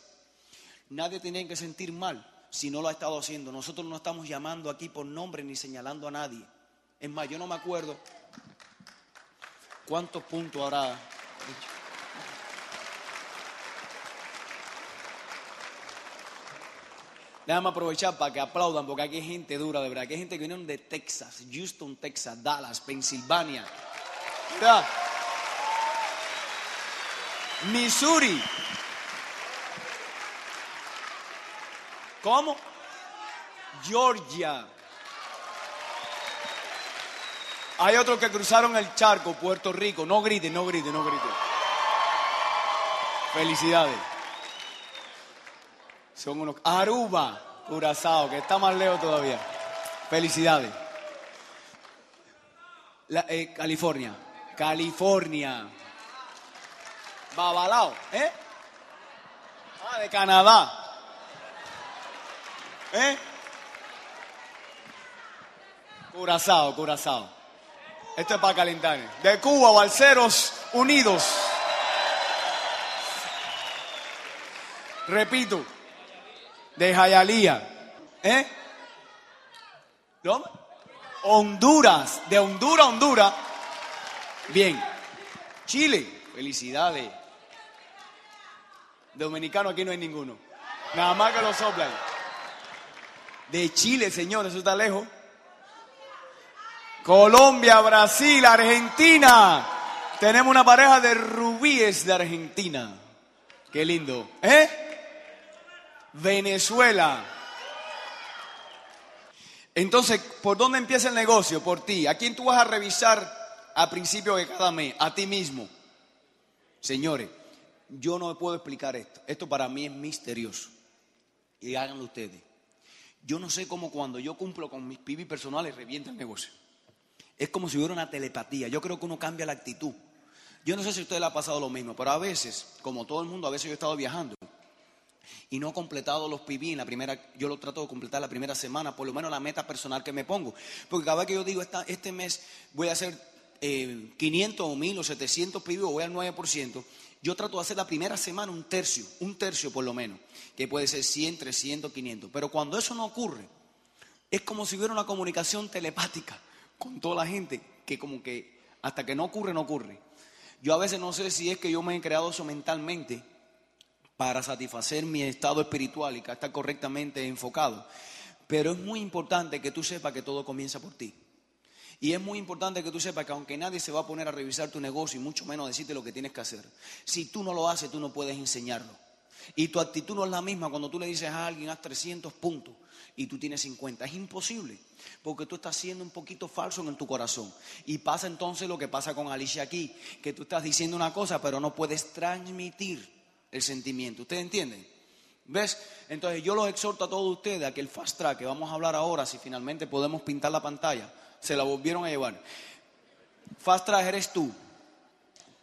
Nadie tiene que sentir mal si no lo ha estado haciendo. Nosotros no estamos llamando aquí por nombre ni señalando a nadie. Es más, yo no me acuerdo cuántos puntos habrá. Déjame aprovechar para que aplaudan, porque aquí hay gente dura, de verdad. Aquí hay gente que vinieron de Texas, Houston, Texas, Dallas, Pensilvania. ¿Verdad? Missouri. ¿Cómo? Georgia. Hay otros que cruzaron el charco, Puerto Rico. No griten, no griten, no griten. Felicidades. Son unos. Aruba, Curazao, que está más lejos todavía. Felicidades. Eh, California. California. Babalao, ¿eh? Ah, de Canadá. ¿Eh? Curazao, Curazao. Esto es para calentar. De Cuba, Balseros Unidos. Repito. De Jayalía. ¿Eh? ¿Dónde? Honduras. De Honduras, Honduras. Bien. Chile. Felicidades. Dominicano aquí no hay ninguno. Nada más que lo soplan. De Chile, señores, eso está lejos. Colombia, Brasil, Argentina. Tenemos una pareja de rubíes de Argentina. Qué lindo. ¿Eh? Venezuela. Entonces, ¿por dónde empieza el negocio? Por ti. ¿A quién tú vas a revisar a principio de cada mes? A ti mismo. Señores, yo no puedo explicar esto. Esto para mí es misterioso. Y háganlo ustedes. Yo no sé cómo cuando yo cumplo con mis pibis personales revienta el negocio. Es como si hubiera una telepatía. Yo creo que uno cambia la actitud. Yo no sé si a usted le ha pasado lo mismo, pero a veces, como todo el mundo, a veces yo he estado viajando y no he completado los PB en la primera, yo lo trato de completar la primera semana, por lo menos la meta personal que me pongo. Porque cada vez que yo digo, esta, este mes voy a hacer eh, 500 o 1000 o 700 PB o voy al 9%, yo trato de hacer la primera semana un tercio, un tercio por lo menos, que puede ser 100, 300, 500. Pero cuando eso no ocurre, es como si hubiera una comunicación telepática con toda la gente, que como que hasta que no ocurre, no ocurre. Yo a veces no sé si es que yo me he creado eso mentalmente para satisfacer mi estado espiritual y que estar correctamente enfocado. Pero es muy importante que tú sepas que todo comienza por ti. Y es muy importante que tú sepas que aunque nadie se va a poner a revisar tu negocio y mucho menos decirte lo que tienes que hacer, si tú no lo haces, tú no puedes enseñarlo. Y tu actitud no es la misma cuando tú le dices a alguien, haz 300 puntos y tú tienes 50. Es imposible, porque tú estás siendo un poquito falso en tu corazón. Y pasa entonces lo que pasa con Alicia aquí, que tú estás diciendo una cosa, pero no puedes transmitir el sentimiento. ¿Ustedes entienden? ¿Ves? Entonces yo los exhorto a todos ustedes a que el fast track que vamos a hablar ahora, si finalmente podemos pintar la pantalla, se la volvieron a llevar. Fast track eres tú,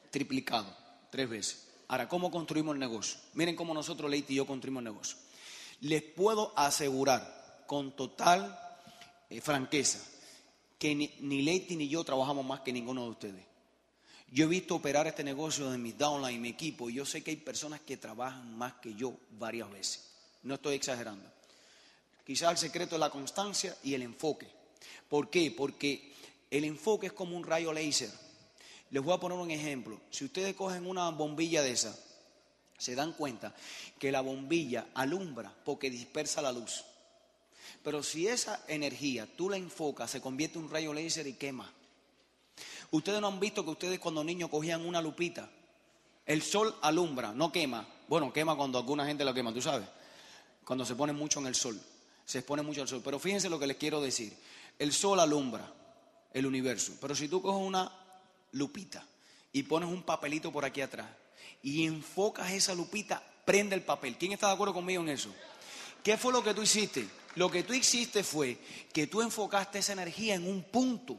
triplicado, tres veces. Ahora, ¿cómo construimos el negocio? Miren cómo nosotros, Leite y yo, construimos el negocio. Les puedo asegurar con total eh, franqueza que ni, ni Leite ni yo trabajamos más que ninguno de ustedes. Yo he visto operar este negocio de mis downline, mi equipo, y yo sé que hay personas que trabajan más que yo varias veces. No estoy exagerando. Quizás el secreto es la constancia y el enfoque. ¿Por qué? Porque el enfoque es como un rayo láser. Les voy a poner un ejemplo. Si ustedes cogen una bombilla de esa, se dan cuenta que la bombilla alumbra porque dispersa la luz. Pero si esa energía tú la enfocas, se convierte en un rayo láser y quema. Ustedes no han visto que ustedes cuando niños cogían una lupita, el sol alumbra, no quema. Bueno, quema cuando alguna gente lo quema, tú sabes. Cuando se pone mucho en el sol, se expone mucho al sol. Pero fíjense lo que les quiero decir. El sol alumbra el universo. Pero si tú coges una lupita y pones un papelito por aquí atrás y enfocas esa lupita, prende el papel. ¿Quién está de acuerdo conmigo en eso? ¿Qué fue lo que tú hiciste? Lo que tú hiciste fue que tú enfocaste esa energía en un punto.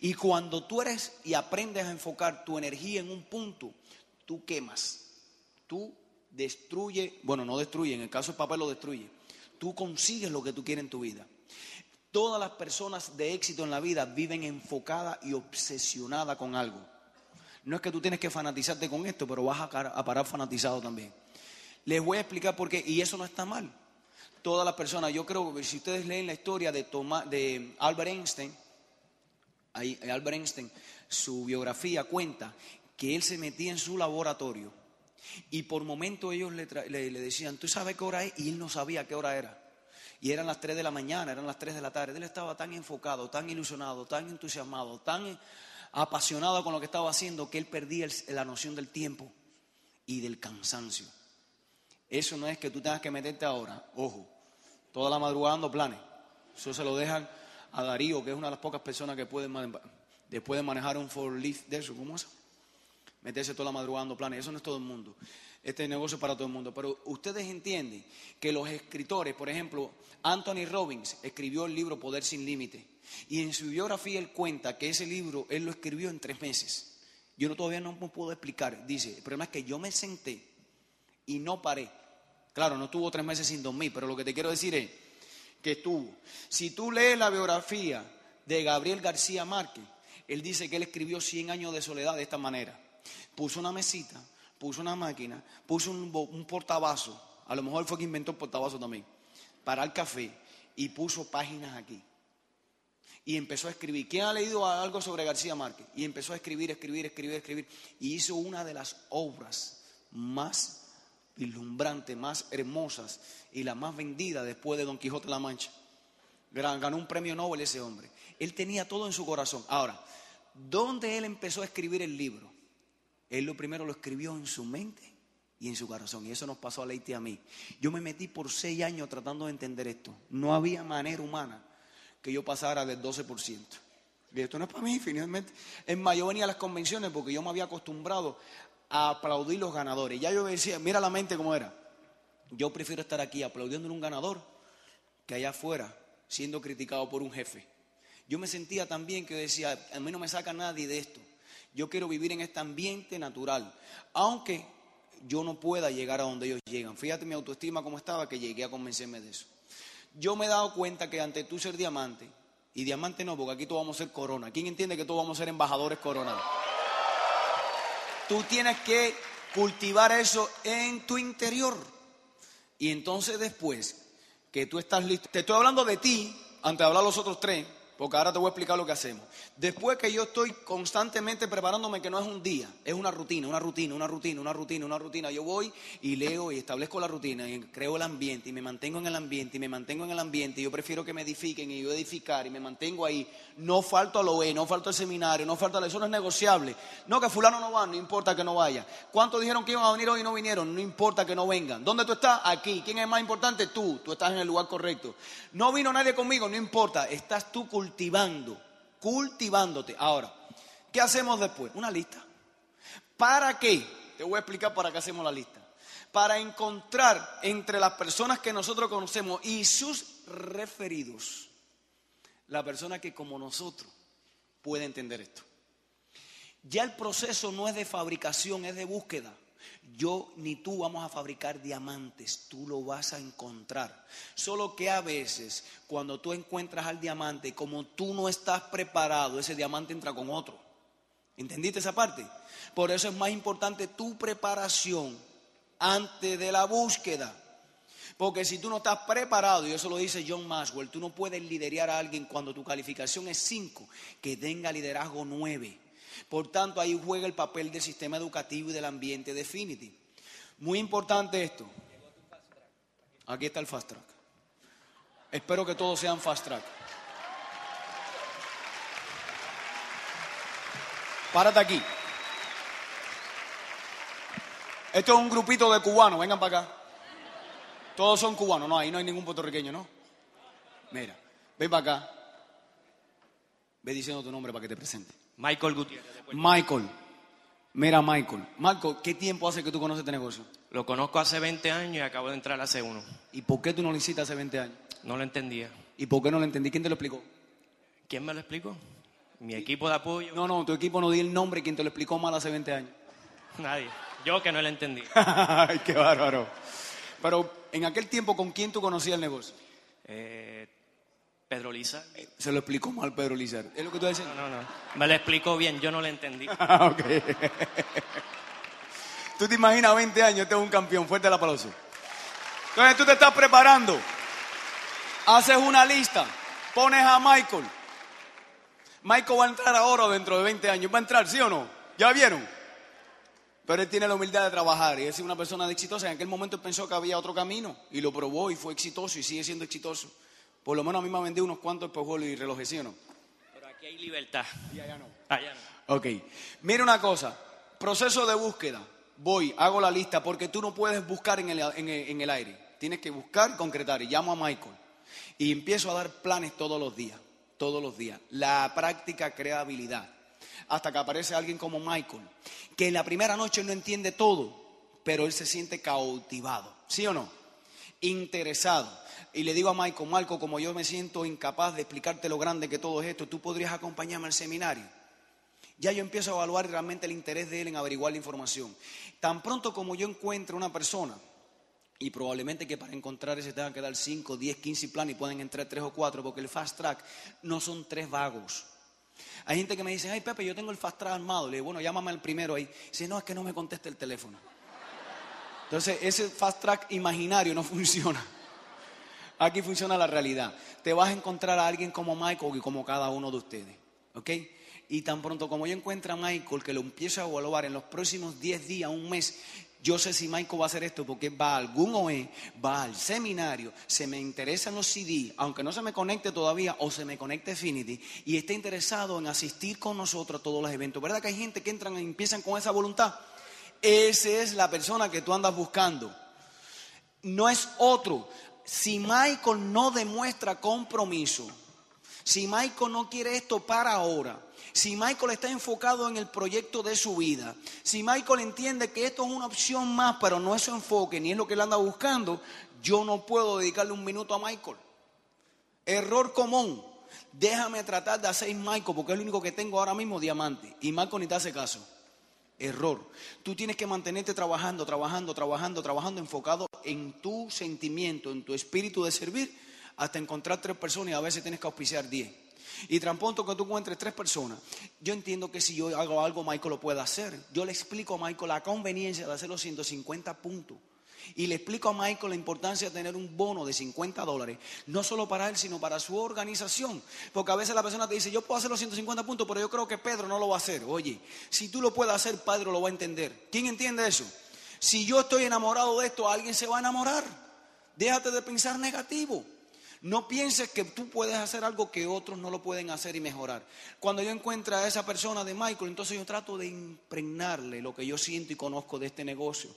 Y cuando tú eres y aprendes a enfocar tu energía en un punto, tú quemas. Tú destruyes, bueno, no destruye, en el caso del papel lo destruye. Tú consigues lo que tú quieres en tu vida. Todas las personas de éxito en la vida viven enfocadas y obsesionadas con algo. No es que tú tienes que fanatizarte con esto, pero vas a parar fanatizado también. Les voy a explicar por qué, y eso no está mal. Todas las personas, yo creo que si ustedes leen la historia de, de Albert Einstein, Albert Einstein, su biografía cuenta que él se metía en su laboratorio y por momentos ellos le, decían, ¿tú sabes qué hora es? Y él no sabía qué hora era. Y eran las 3 de la mañana, eran las 3 de la tarde. Él estaba tan enfocado, tan ilusionado, tan entusiasmado, tan apasionado con lo que estaba haciendo que él perdía la noción del tiempo y del cansancio. Eso no es que tú tengas que meterte ahora, ojo, toda la madrugada dando planes. Eso se lo dejan a Darío, que es una de las pocas personas que puede, después de manejar un for lift de eso, ¿cómo es? Meterse toda la madrugada dando planes. Eso no es todo el mundo. Este negocio para todo el mundo. Pero ustedes entienden que los escritores, por ejemplo, Anthony Robbins escribió el libro Poder sin Límite. Y en su biografía él cuenta que ese libro él lo escribió en tres meses. Yo no, todavía no me puedo explicar. Dice, el problema es que yo me senté y no paré. Claro, no tuvo tres meses sin dormir, pero lo que te quiero decir es que estuvo. Si tú lees la biografía de Gabriel García Márquez, él dice que él escribió 100 años de soledad de esta manera. Puso una mesita, puso una máquina, puso un, un a lo mejor fue que inventó el portabazo también, para el café y puso páginas aquí. Y empezó a escribir. ¿Quién ha leído algo sobre García Márquez? Y empezó a escribir, escribir, escribir, escribir. Y hizo una de las obras más vislumbrantes, más hermosas y la más vendida después de Don Quijote de la Mancha. Ganó un premio Nobel ese hombre. Él tenía todo en su corazón. Ahora, ¿dónde él empezó a escribir el libro? Él lo primero lo escribió en su mente y en su corazón. Y eso nos pasó a Leite y a mí. Yo me metí por seis años tratando de entender esto. No había manera humana que yo pasara del 12%. Y esto no es para mí, finalmente. Es más, yo venía a las convenciones porque yo me había acostumbrado a aplaudir los ganadores. Ya yo decía, mira la mente cómo era. Yo prefiero estar aquí aplaudiendo a un ganador que allá afuera siendo criticado por un jefe. Yo me sentía también que decía, a mí no me saca nadie de esto. Yo quiero vivir en este ambiente natural, aunque yo no pueda llegar a donde ellos llegan. Fíjate mi autoestima cómo estaba que llegué a convencerme de eso. Yo me he dado cuenta que ante tú ser diamante, y diamante no, porque aquí todos vamos a ser corona. ¿Quién entiende que todos vamos a ser embajadores coronados? Tú tienes que cultivar eso en tu interior. Y entonces después que tú estás listo, te estoy hablando de ti antes de hablar los otros tres, porque ahora te voy a explicar lo que hacemos. Después que yo estoy constantemente preparándome, que no es un día, es una rutina, una rutina, una rutina, una rutina, una rutina. Yo voy y leo y establezco la rutina y creo el ambiente y me mantengo en el ambiente y me mantengo en el ambiente. Y yo prefiero que me edifiquen y yo edificar y me mantengo ahí. No falto a lo E, no falto al seminario, no falto a eso no es negociable. No, que fulano no va, no importa que no vaya. ¿Cuántos dijeron que iban a venir hoy y no vinieron? No importa que no vengan. ¿Dónde tú estás? Aquí. ¿Quién es más importante? Tú. Tú estás en el lugar correcto. No vino nadie conmigo, no importa. Estás tú cultivando cultivándote. Ahora, ¿qué hacemos después? Una lista. ¿Para qué? Te voy a explicar para qué hacemos la lista. Para encontrar entre las personas que nosotros conocemos y sus referidos, la persona que como nosotros puede entender esto. Ya el proceso no es de fabricación, es de búsqueda. Yo ni tú vamos a fabricar diamantes, tú lo vas a encontrar. Solo que a veces cuando tú encuentras al diamante, como tú no estás preparado, ese diamante entra con otro. ¿Entendiste esa parte? Por eso es más importante tu preparación antes de la búsqueda. Porque si tú no estás preparado, y eso lo dice John Maxwell, tú no puedes liderar a alguien cuando tu calificación es 5, que tenga liderazgo 9. Por tanto, ahí juega el papel del sistema educativo y del ambiente Definity. Muy importante esto. Aquí está el fast track. Espero que todos sean fast track. Párate aquí. Esto es un grupito de cubanos, vengan para acá. Todos son cubanos, no, ahí no hay ningún puertorriqueño, ¿no? Mira, ven para acá. Ve diciendo tu nombre para que te presente. Michael Gutiérrez. Michael. Mira, Michael. Michael, ¿qué tiempo hace que tú conoces este negocio? Lo conozco hace 20 años y acabo de entrar hace uno. ¿Y por qué tú no lo hiciste hace 20 años? No lo entendía. ¿Y por qué no lo entendí? ¿Quién te lo explicó? ¿Quién me lo explicó? Mi equipo de apoyo. No, no, tu equipo no di el nombre. ¿Quién te lo explicó mal hace 20 años? Nadie. Yo que no lo entendí. Ay, qué bárbaro. Pero en aquel tiempo, ¿con quién tú conocías el negocio? Eh, Pedro Lisa. Se lo explicó mal Pedro Lizar. ¿Es lo que tú dices? No, no, no. Me lo explicó bien, yo no lo entendí. Ah, ok. Tú te imaginas 20 años, este es un campeón. Fuerte el aplauso. Entonces tú te estás preparando. Haces una lista. Pones a Michael. Michael va a entrar ahora o dentro de 20 años. ¿Va a entrar, sí o no? ¿Ya vieron? Pero él tiene la humildad de trabajar y es una persona de exitosa. En aquel momento pensó que había otro camino y lo probó y fue exitoso y sigue siendo exitoso. Por lo menos a mí me ha vendido unos cuantos espejuelos y relojes, ¿sí o no? Pero aquí hay libertad. Y allá no. Allá no. Ok. Mira una cosa. Proceso de búsqueda. Voy, hago la lista porque tú no puedes buscar en el, en el- en el aire. Tienes que buscar y concretar. Y llamo a Michael. Y empiezo a dar planes todos los días. Todos los días. La práctica crea habilidad. Hasta que aparece alguien como Michael. Que en la primera noche no entiende todo. Pero él se siente cautivado. ¿Sí o no? interesado. Y le digo a Michael, Marco, como yo me siento incapaz de explicarte lo grande que todo es esto, tú podrías acompañarme al seminario. Ya yo empiezo a evaluar realmente el interés de él en averiguar la información. Tan pronto como yo encuentre una persona, y probablemente que para encontrar ese tengan que dar 5, 10, 15 planes y pueden entrar 3 o 4, porque el fast track no son tres vagos. Hay gente que me dice, ay Pepe, yo tengo el fast track armado. Le digo, bueno, llámame al primero ahí. Dice, no, es que no me contesta el teléfono. Entonces, ese fast track imaginario no funciona. Aquí funciona la realidad. Te vas a encontrar a alguien como Michael y como cada uno de ustedes. ¿Ok? Y tan pronto como yo encuentre a Michael, que lo empiezo a evaluar en los próximos 10 días, un mes, yo sé si Michael va a hacer esto porque va a algún OE, va al seminario, se me interesan los CD, aunque no se me conecte todavía o se me conecte Affinity, y esté interesado en asistir con nosotros a todos los eventos. ¿Verdad que hay gente que entran y empiezan con esa voluntad? Esa es la persona que tú andas buscando. No es otro. Si Michael no demuestra compromiso, Si Michael no quiere esto para ahora, si Michael está enfocado en el proyecto de su vida, si Michael entiende que esto es una opción más, pero no es su enfoque, ni es lo que él anda buscando, yo no puedo dedicarle un minuto a Michael. Error común. Déjame tratar de hacer Michael porque es el único que tengo ahora mismo diamante. Y Michael ni te hace caso. Error. Tú tienes que mantenerte trabajando, trabajando, trabajando, trabajando, enfocado en tu sentimiento, en tu espíritu de servir, hasta encontrar tres personas y a veces tienes que auspiciar diez. Y tan pronto que tú encuentres tres personas, yo entiendo que si yo hago algo, Michael lo puede hacer. Yo le explico a Michael la conveniencia de hacer los 150 puntos. Y le explico a Michael la importancia de tener un bono de 50 dólares, no solo para él, sino para su organización. Porque a veces la persona te dice, yo puedo hacer los 150 puntos, pero yo creo que Pedro no lo va a hacer. Oye, si tú lo puedes hacer, Pedro lo va a entender. ¿Quién entiende eso? Si yo estoy enamorado de esto, alguien se va a enamorar. Déjate de pensar negativo. No pienses que tú puedes hacer algo que otros no lo pueden hacer y mejorar. Cuando yo encuentro a esa persona de Michael, entonces yo trato de impregnarle lo que yo siento y conozco de este negocio.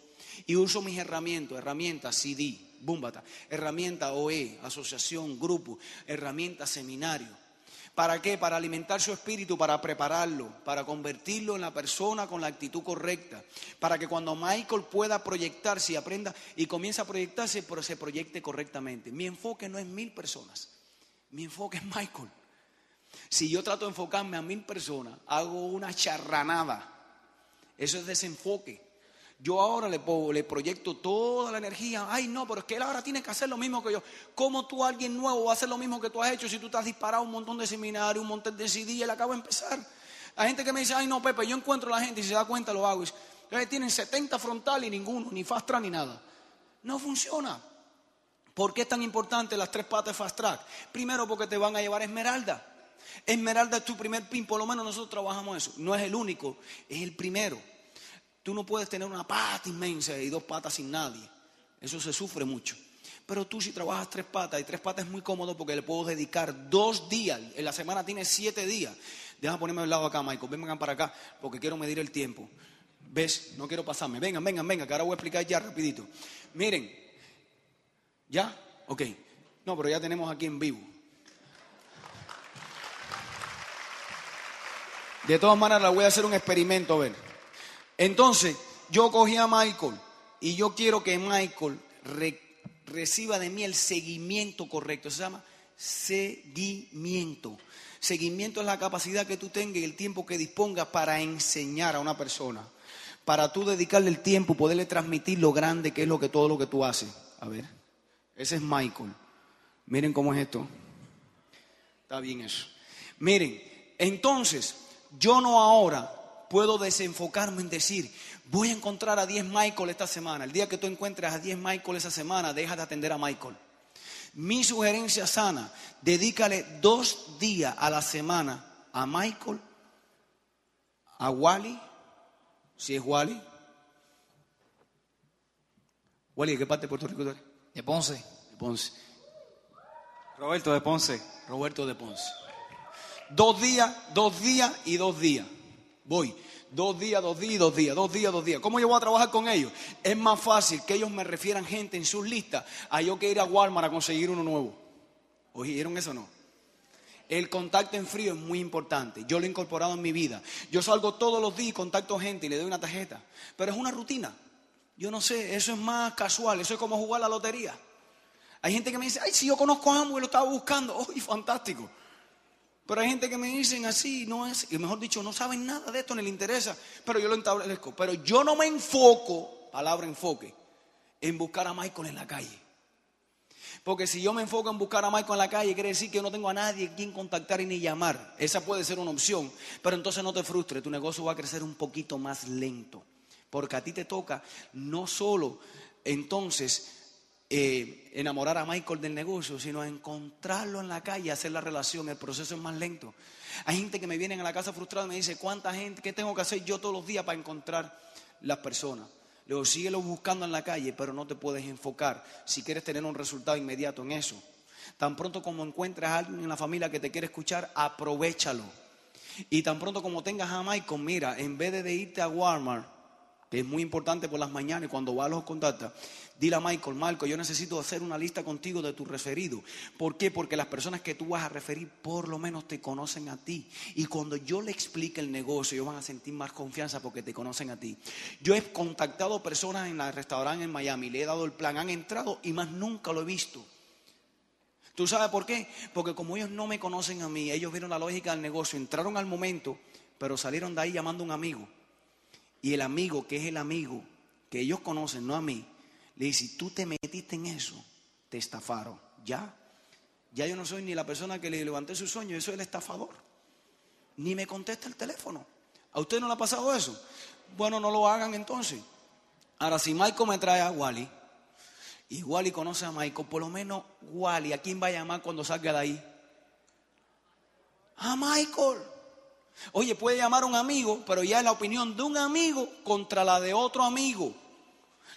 Y uso mis herramientas, herramientas CD, Búmbata, herramienta OE, asociación, grupo, herramientas seminario. ¿Para qué? Para alimentar su espíritu, para prepararlo, para convertirlo en la persona con la actitud correcta, para que cuando Michael pueda proyectarse y aprenda y comience a proyectarse, pero se proyecte correctamente. Mi enfoque no es mil personas, mi enfoque es Michael. Si yo trato de enfocarme a mil personas, hago una charranada. Eso es desenfoque. Yo ahora le, le proyecto toda la energía. Ay, no, pero es que él ahora tiene que hacer lo mismo que yo. ¿Cómo tú, alguien nuevo, va a hacer lo mismo que tú has hecho si tú te has disparado un montón de seminarios, un montón de CD y él acaba de empezar? Hay gente que me dice, ay, no, Pepe, yo encuentro a la gente y si se da cuenta lo hago. "Eh, tienen 70 frontal y ninguno, ni fast track ni nada. No funciona. ¿Por qué es tan importante las tres patas de fast track? Primero porque te van a llevar Esmeralda. Esmeralda es tu primer pin, por lo menos nosotros trabajamos eso. No es el único, es el primero. Tú no puedes tener una pata inmensa y dos patas sin nadie. Eso se sufre mucho. Pero tú si trabajas tres patas, y tres patas es muy cómodo porque le puedo dedicar dos días. En la semana tiene siete días. Déjame ponerme al lado acá, Michael. Vengan para acá porque quiero medir el tiempo. ¿Ves? No quiero pasarme. Vengan, vengan, vengan, que ahora voy a explicar ya rapidito. Miren. ¿Ya? Ok. No, pero ya tenemos aquí en vivo. De todas maneras, voy a hacer un experimento, a ver. Entonces, yo cogí a Michael y yo quiero que Michael re- reciba de mí el seguimiento correcto. Se llama seguimiento. Seguimiento es la capacidad que tú tengas y el tiempo que dispongas para enseñar a una persona. Para tú dedicarle el tiempo, poderle transmitir lo grande que es lo que todo lo que tú haces. A ver, ese es Michael. Miren cómo es esto. Está bien eso. Miren, entonces, yo no ahora puedo desenfocarme en decir, voy a encontrar a 10 Michael esta semana. El día que tú encuentres a 10 Michael esa semana, deja de atender a Michael. Mi sugerencia sana, dedícale dos días a la semana a Michael, a Wally, si es Wally. Wally, ¿de qué parte de Puerto Rico tú eres? De Ponce. De Ponce. Roberto de Ponce. Roberto de Ponce. Dos días, dos días y dos días. Voy. Dos días, dos días y dos días, dos días, dos días. ¿Cómo yo voy a trabajar con ellos? Es más fácil que ellos me refieran gente en sus listas a yo que ir a Walmart a conseguir uno nuevo. ¿Oyeron eso o no? El contacto en frío es muy importante. Yo lo he incorporado en mi vida. Yo salgo todos los días y contacto gente y le doy una tarjeta. Pero es una rutina. Yo no sé, eso es más casual. Eso es como jugar la lotería. Hay gente que me dice, ay, si yo conozco a Amway, lo estaba buscando. ¡Uy, fantástico! Pero hay gente que me dicen así, no es, y mejor dicho, no saben nada de esto, ni les interesa, pero yo lo establezco. Pero yo no me enfoco, palabra enfoque, en buscar a Michael en la calle. Porque si yo me enfoco en buscar a Michael en la calle, quiere decir que yo no tengo a nadie quien contactar y ni llamar. Esa puede ser una opción, pero entonces no te frustres, tu negocio va a crecer un poquito más lento. Porque a ti te toca no solo entonces eh, enamorar a Michael del negocio, sino encontrarlo en la calle, hacer la relación. El proceso es más lento. Hay gente que me viene a la casa frustrada y me dice, ¿cuánta gente, qué tengo que hacer yo todos los días para encontrar las personas? Le digo, síguelo buscando en la calle, pero no te puedes enfocar si quieres tener un resultado inmediato en eso. Tan pronto como encuentres a alguien en la familia que te quiere escuchar, aprovechalo. Y tan pronto como tengas a Michael, mira, en vez de irte a Walmart que es muy importante por las mañanas y cuando va a los contacta, dile a Michael, Marco, yo necesito hacer una lista contigo de tus referidos. ¿Por qué? Porque las personas que tú vas a referir por lo menos te conocen a ti. Y cuando yo le explique el negocio, ellos van a sentir más confianza porque te conocen a ti. Yo he contactado personas en el restaurante en Miami, le he dado el plan, han entrado y más nunca lo he visto. ¿Tú sabes por qué? Porque como ellos no me conocen a mí, ellos vieron la lógica del negocio, entraron al momento, pero salieron de ahí llamando a un amigo. Y el amigo, que es el amigo que ellos conocen, no a mí, le dice, tú te metiste en eso, te estafaron. Ya, ya yo no soy ni la persona que le levanté su sueño, yo soy el estafador. Ni me contesta el teléfono. ¿A usted no le ha pasado eso? Bueno, no lo hagan entonces. Ahora, si Michael me trae a Wally, y Wally conoce a Michael, por lo menos Wally, ¿a quién va a llamar cuando salga de ahí? A Michael. Oye, puede llamar a un amigo, pero ya es la opinión de un amigo contra la de otro amigo.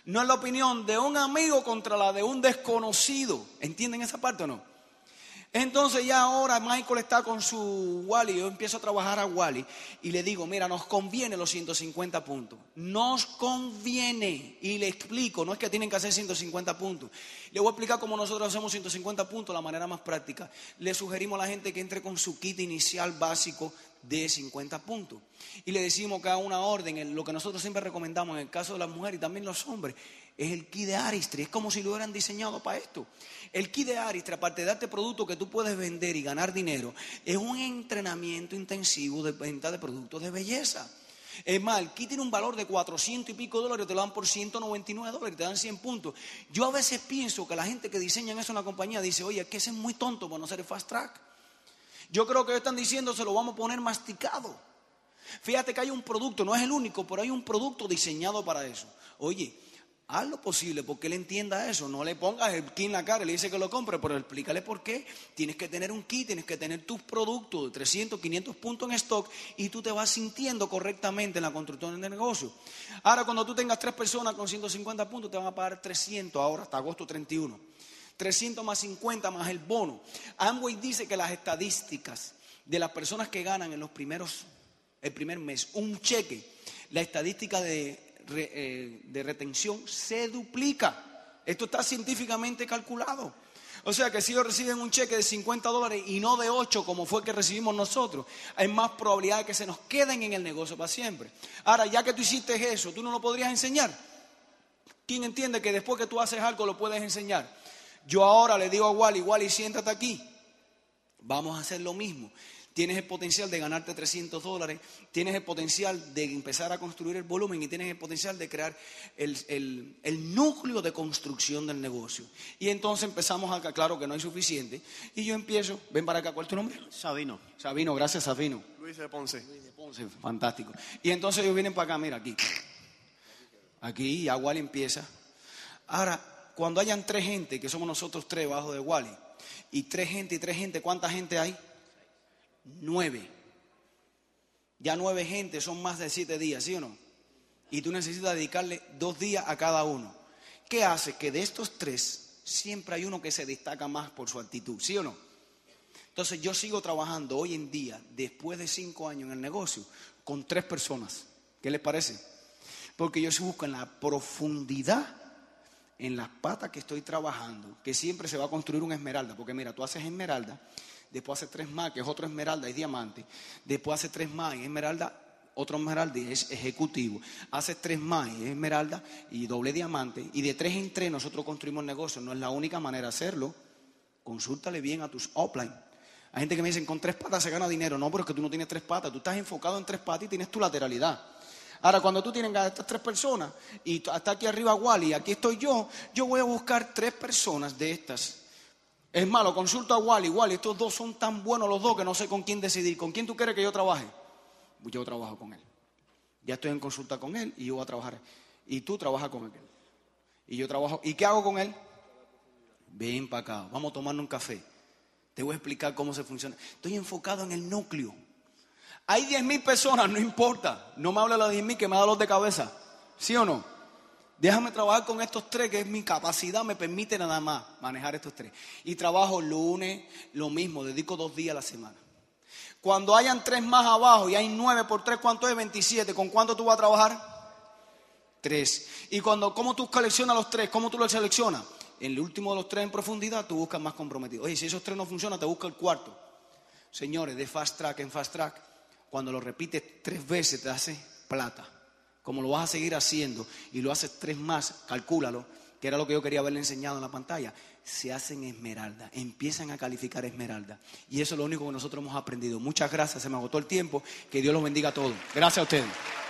No es la opinión de un amigo contra la de un desconocido. ¿Entienden esa parte o no? Entonces ya ahora Michael está con su Wally, yo empiezo a trabajar a Wally y le digo, mira, nos conviene los 150 puntos, nos conviene y le explico, no es que tienen que hacer 150 puntos, le voy a explicar cómo nosotros hacemos 150 puntos, la manera más práctica. Le sugerimos a la gente que entre con su kit inicial básico de 50 puntos. Y le decimos que haga una orden, lo que nosotros siempre recomendamos en el caso de las mujeres y también los hombres, es el kit de Aristri, es como si lo hubieran diseñado para esto. El kit de Aristri, aparte de darte productos que tú puedes vender y ganar dinero, es un entrenamiento intensivo de venta de productos de belleza. Es más, el kit tiene un valor de 400 y pico dólares, te lo dan por 199 dólares, te dan 100 puntos. Yo a veces pienso que la gente que diseña eso en la compañía dice, oye, que ese es muy tonto por no ser el fast track. Yo creo que ellos están diciendo, se lo vamos a poner masticado. Fíjate que hay un producto, no es el único, pero hay un producto diseñado para eso. Oye, haz lo posible porque él entienda eso. No le pongas el kit en la cara y le dice que lo compre, pero explícale por qué. Tienes que tener un kit, tienes que tener tus productos de 300, 500 puntos en stock y tú te vas sintiendo correctamente en la construcción del negocio. Ahora, cuando tú tengas tres personas con 150 puntos, te van a pagar 300 ahora hasta agosto 31. 300 más 50 más el bono. Amway dice que las estadísticas de las personas que ganan en los primeros, el primer mes un cheque, la estadística de eh, de retención se duplica. Esto está científicamente calculado. O sea que si ellos reciben un cheque de 50 dólares y no de 8 como fue que recibimos nosotros, hay más probabilidad de que se nos queden en el negocio para siempre. Ahora, ya que tú hiciste eso, ¿tú no lo podrías enseñar? ¿Quién entiende que después que tú haces algo lo puedes enseñar? Yo ahora le digo a Wally, Wally, siéntate aquí. Vamos a hacer lo mismo tienes el potencial de ganarte 300 dólares, tienes el potencial de empezar a construir el volumen y tienes el potencial de crear el, núcleo de construcción del negocio. Y entonces empezamos acá, claro que no hay suficiente, y yo empiezo, ven para acá, ¿cuál es tu nombre? Sabino. Sabino, gracias Sabino. Luis de Ponce. Luis de Ponce, fantástico. Y entonces ellos vienen para acá, mira, aquí. Aquí, ya Wally empieza. Ahora, cuando hayan tres gente, que somos nosotros tres bajo de Wally, y tres gente y tres gente, ¿cuánta gente hay? nueve. Ya nueve gente son más de siete días, ¿sí o no? Y tú necesitas dedicarle dos días a cada uno. ¿Qué hace? Que de estos tres siempre hay uno que se destaca más por su actitud, ¿sí o no? Entonces yo sigo trabajando hoy en día, después de cinco años en el negocio, con tres personas. ¿Qué les parece? Porque yo se busco en la profundidad, en las patas que estoy trabajando, que siempre se va a construir una esmeralda. Porque mira, tú haces esmeralda después hace tres más, que es otro esmeralda, es diamante, después hace tres más, es esmeralda, otro esmeralda y es ejecutivo, hace tres más, es esmeralda y doble diamante, y de tres en tres nosotros construimos negocios, no es la única manera de hacerlo, consúltale bien a tus offline. Hay gente que me dice, con tres patas se gana dinero, no, pero es que tú no tienes tres patas, tú estás enfocado en tres patas y tienes tu lateralidad. Ahora, cuando tú tienes a estas tres personas y hasta aquí arriba Wally, aquí estoy yo, yo voy a buscar tres personas de estas es malo, consulta a Wally. Wally, estos dos son tan buenos los dos que no sé con quién decidir. ¿Con quién tú quieres que yo trabaje? Pues yo trabajo con él. Ya estoy en consulta con él y yo voy a trabajar. Y tú trabajas con él. Y yo trabajo. ¿Y qué hago con él? Ven para acá, vamos a tomarnos un café. Te voy a explicar cómo se funciona. Estoy enfocado en el núcleo. Hay 10 mil personas, no importa. No me hable de los 10 mil que me da los de cabeza. ¿Sí o no? Déjame trabajar con estos tres, que es mi capacidad, me permite nada más manejar estos tres. Y trabajo lunes, lo mismo, dedico dos días a la semana. Cuando hayan tres más abajo y hay nueve por tres, ¿cuánto es? 27. ¿Con cuánto tú vas a trabajar? Tres. Y cuando, ¿cómo tú seleccionas los tres? ¿Cómo tú los seleccionas? En el último de los tres en profundidad, tú buscas más comprometido. Oye, si esos tres no funcionan, te busca el cuarto. Señores, de fast track en fast track, cuando lo repites tres veces, te hace plata. Como lo vas a seguir haciendo y lo haces tres más, calcúlalo, que era lo que yo quería haberle enseñado en la pantalla, se hacen esmeralda, empiezan a calificar esmeralda. Y eso es lo único que nosotros hemos aprendido. Muchas gracias, se me agotó el tiempo, que Dios los bendiga a todos. Gracias a ustedes.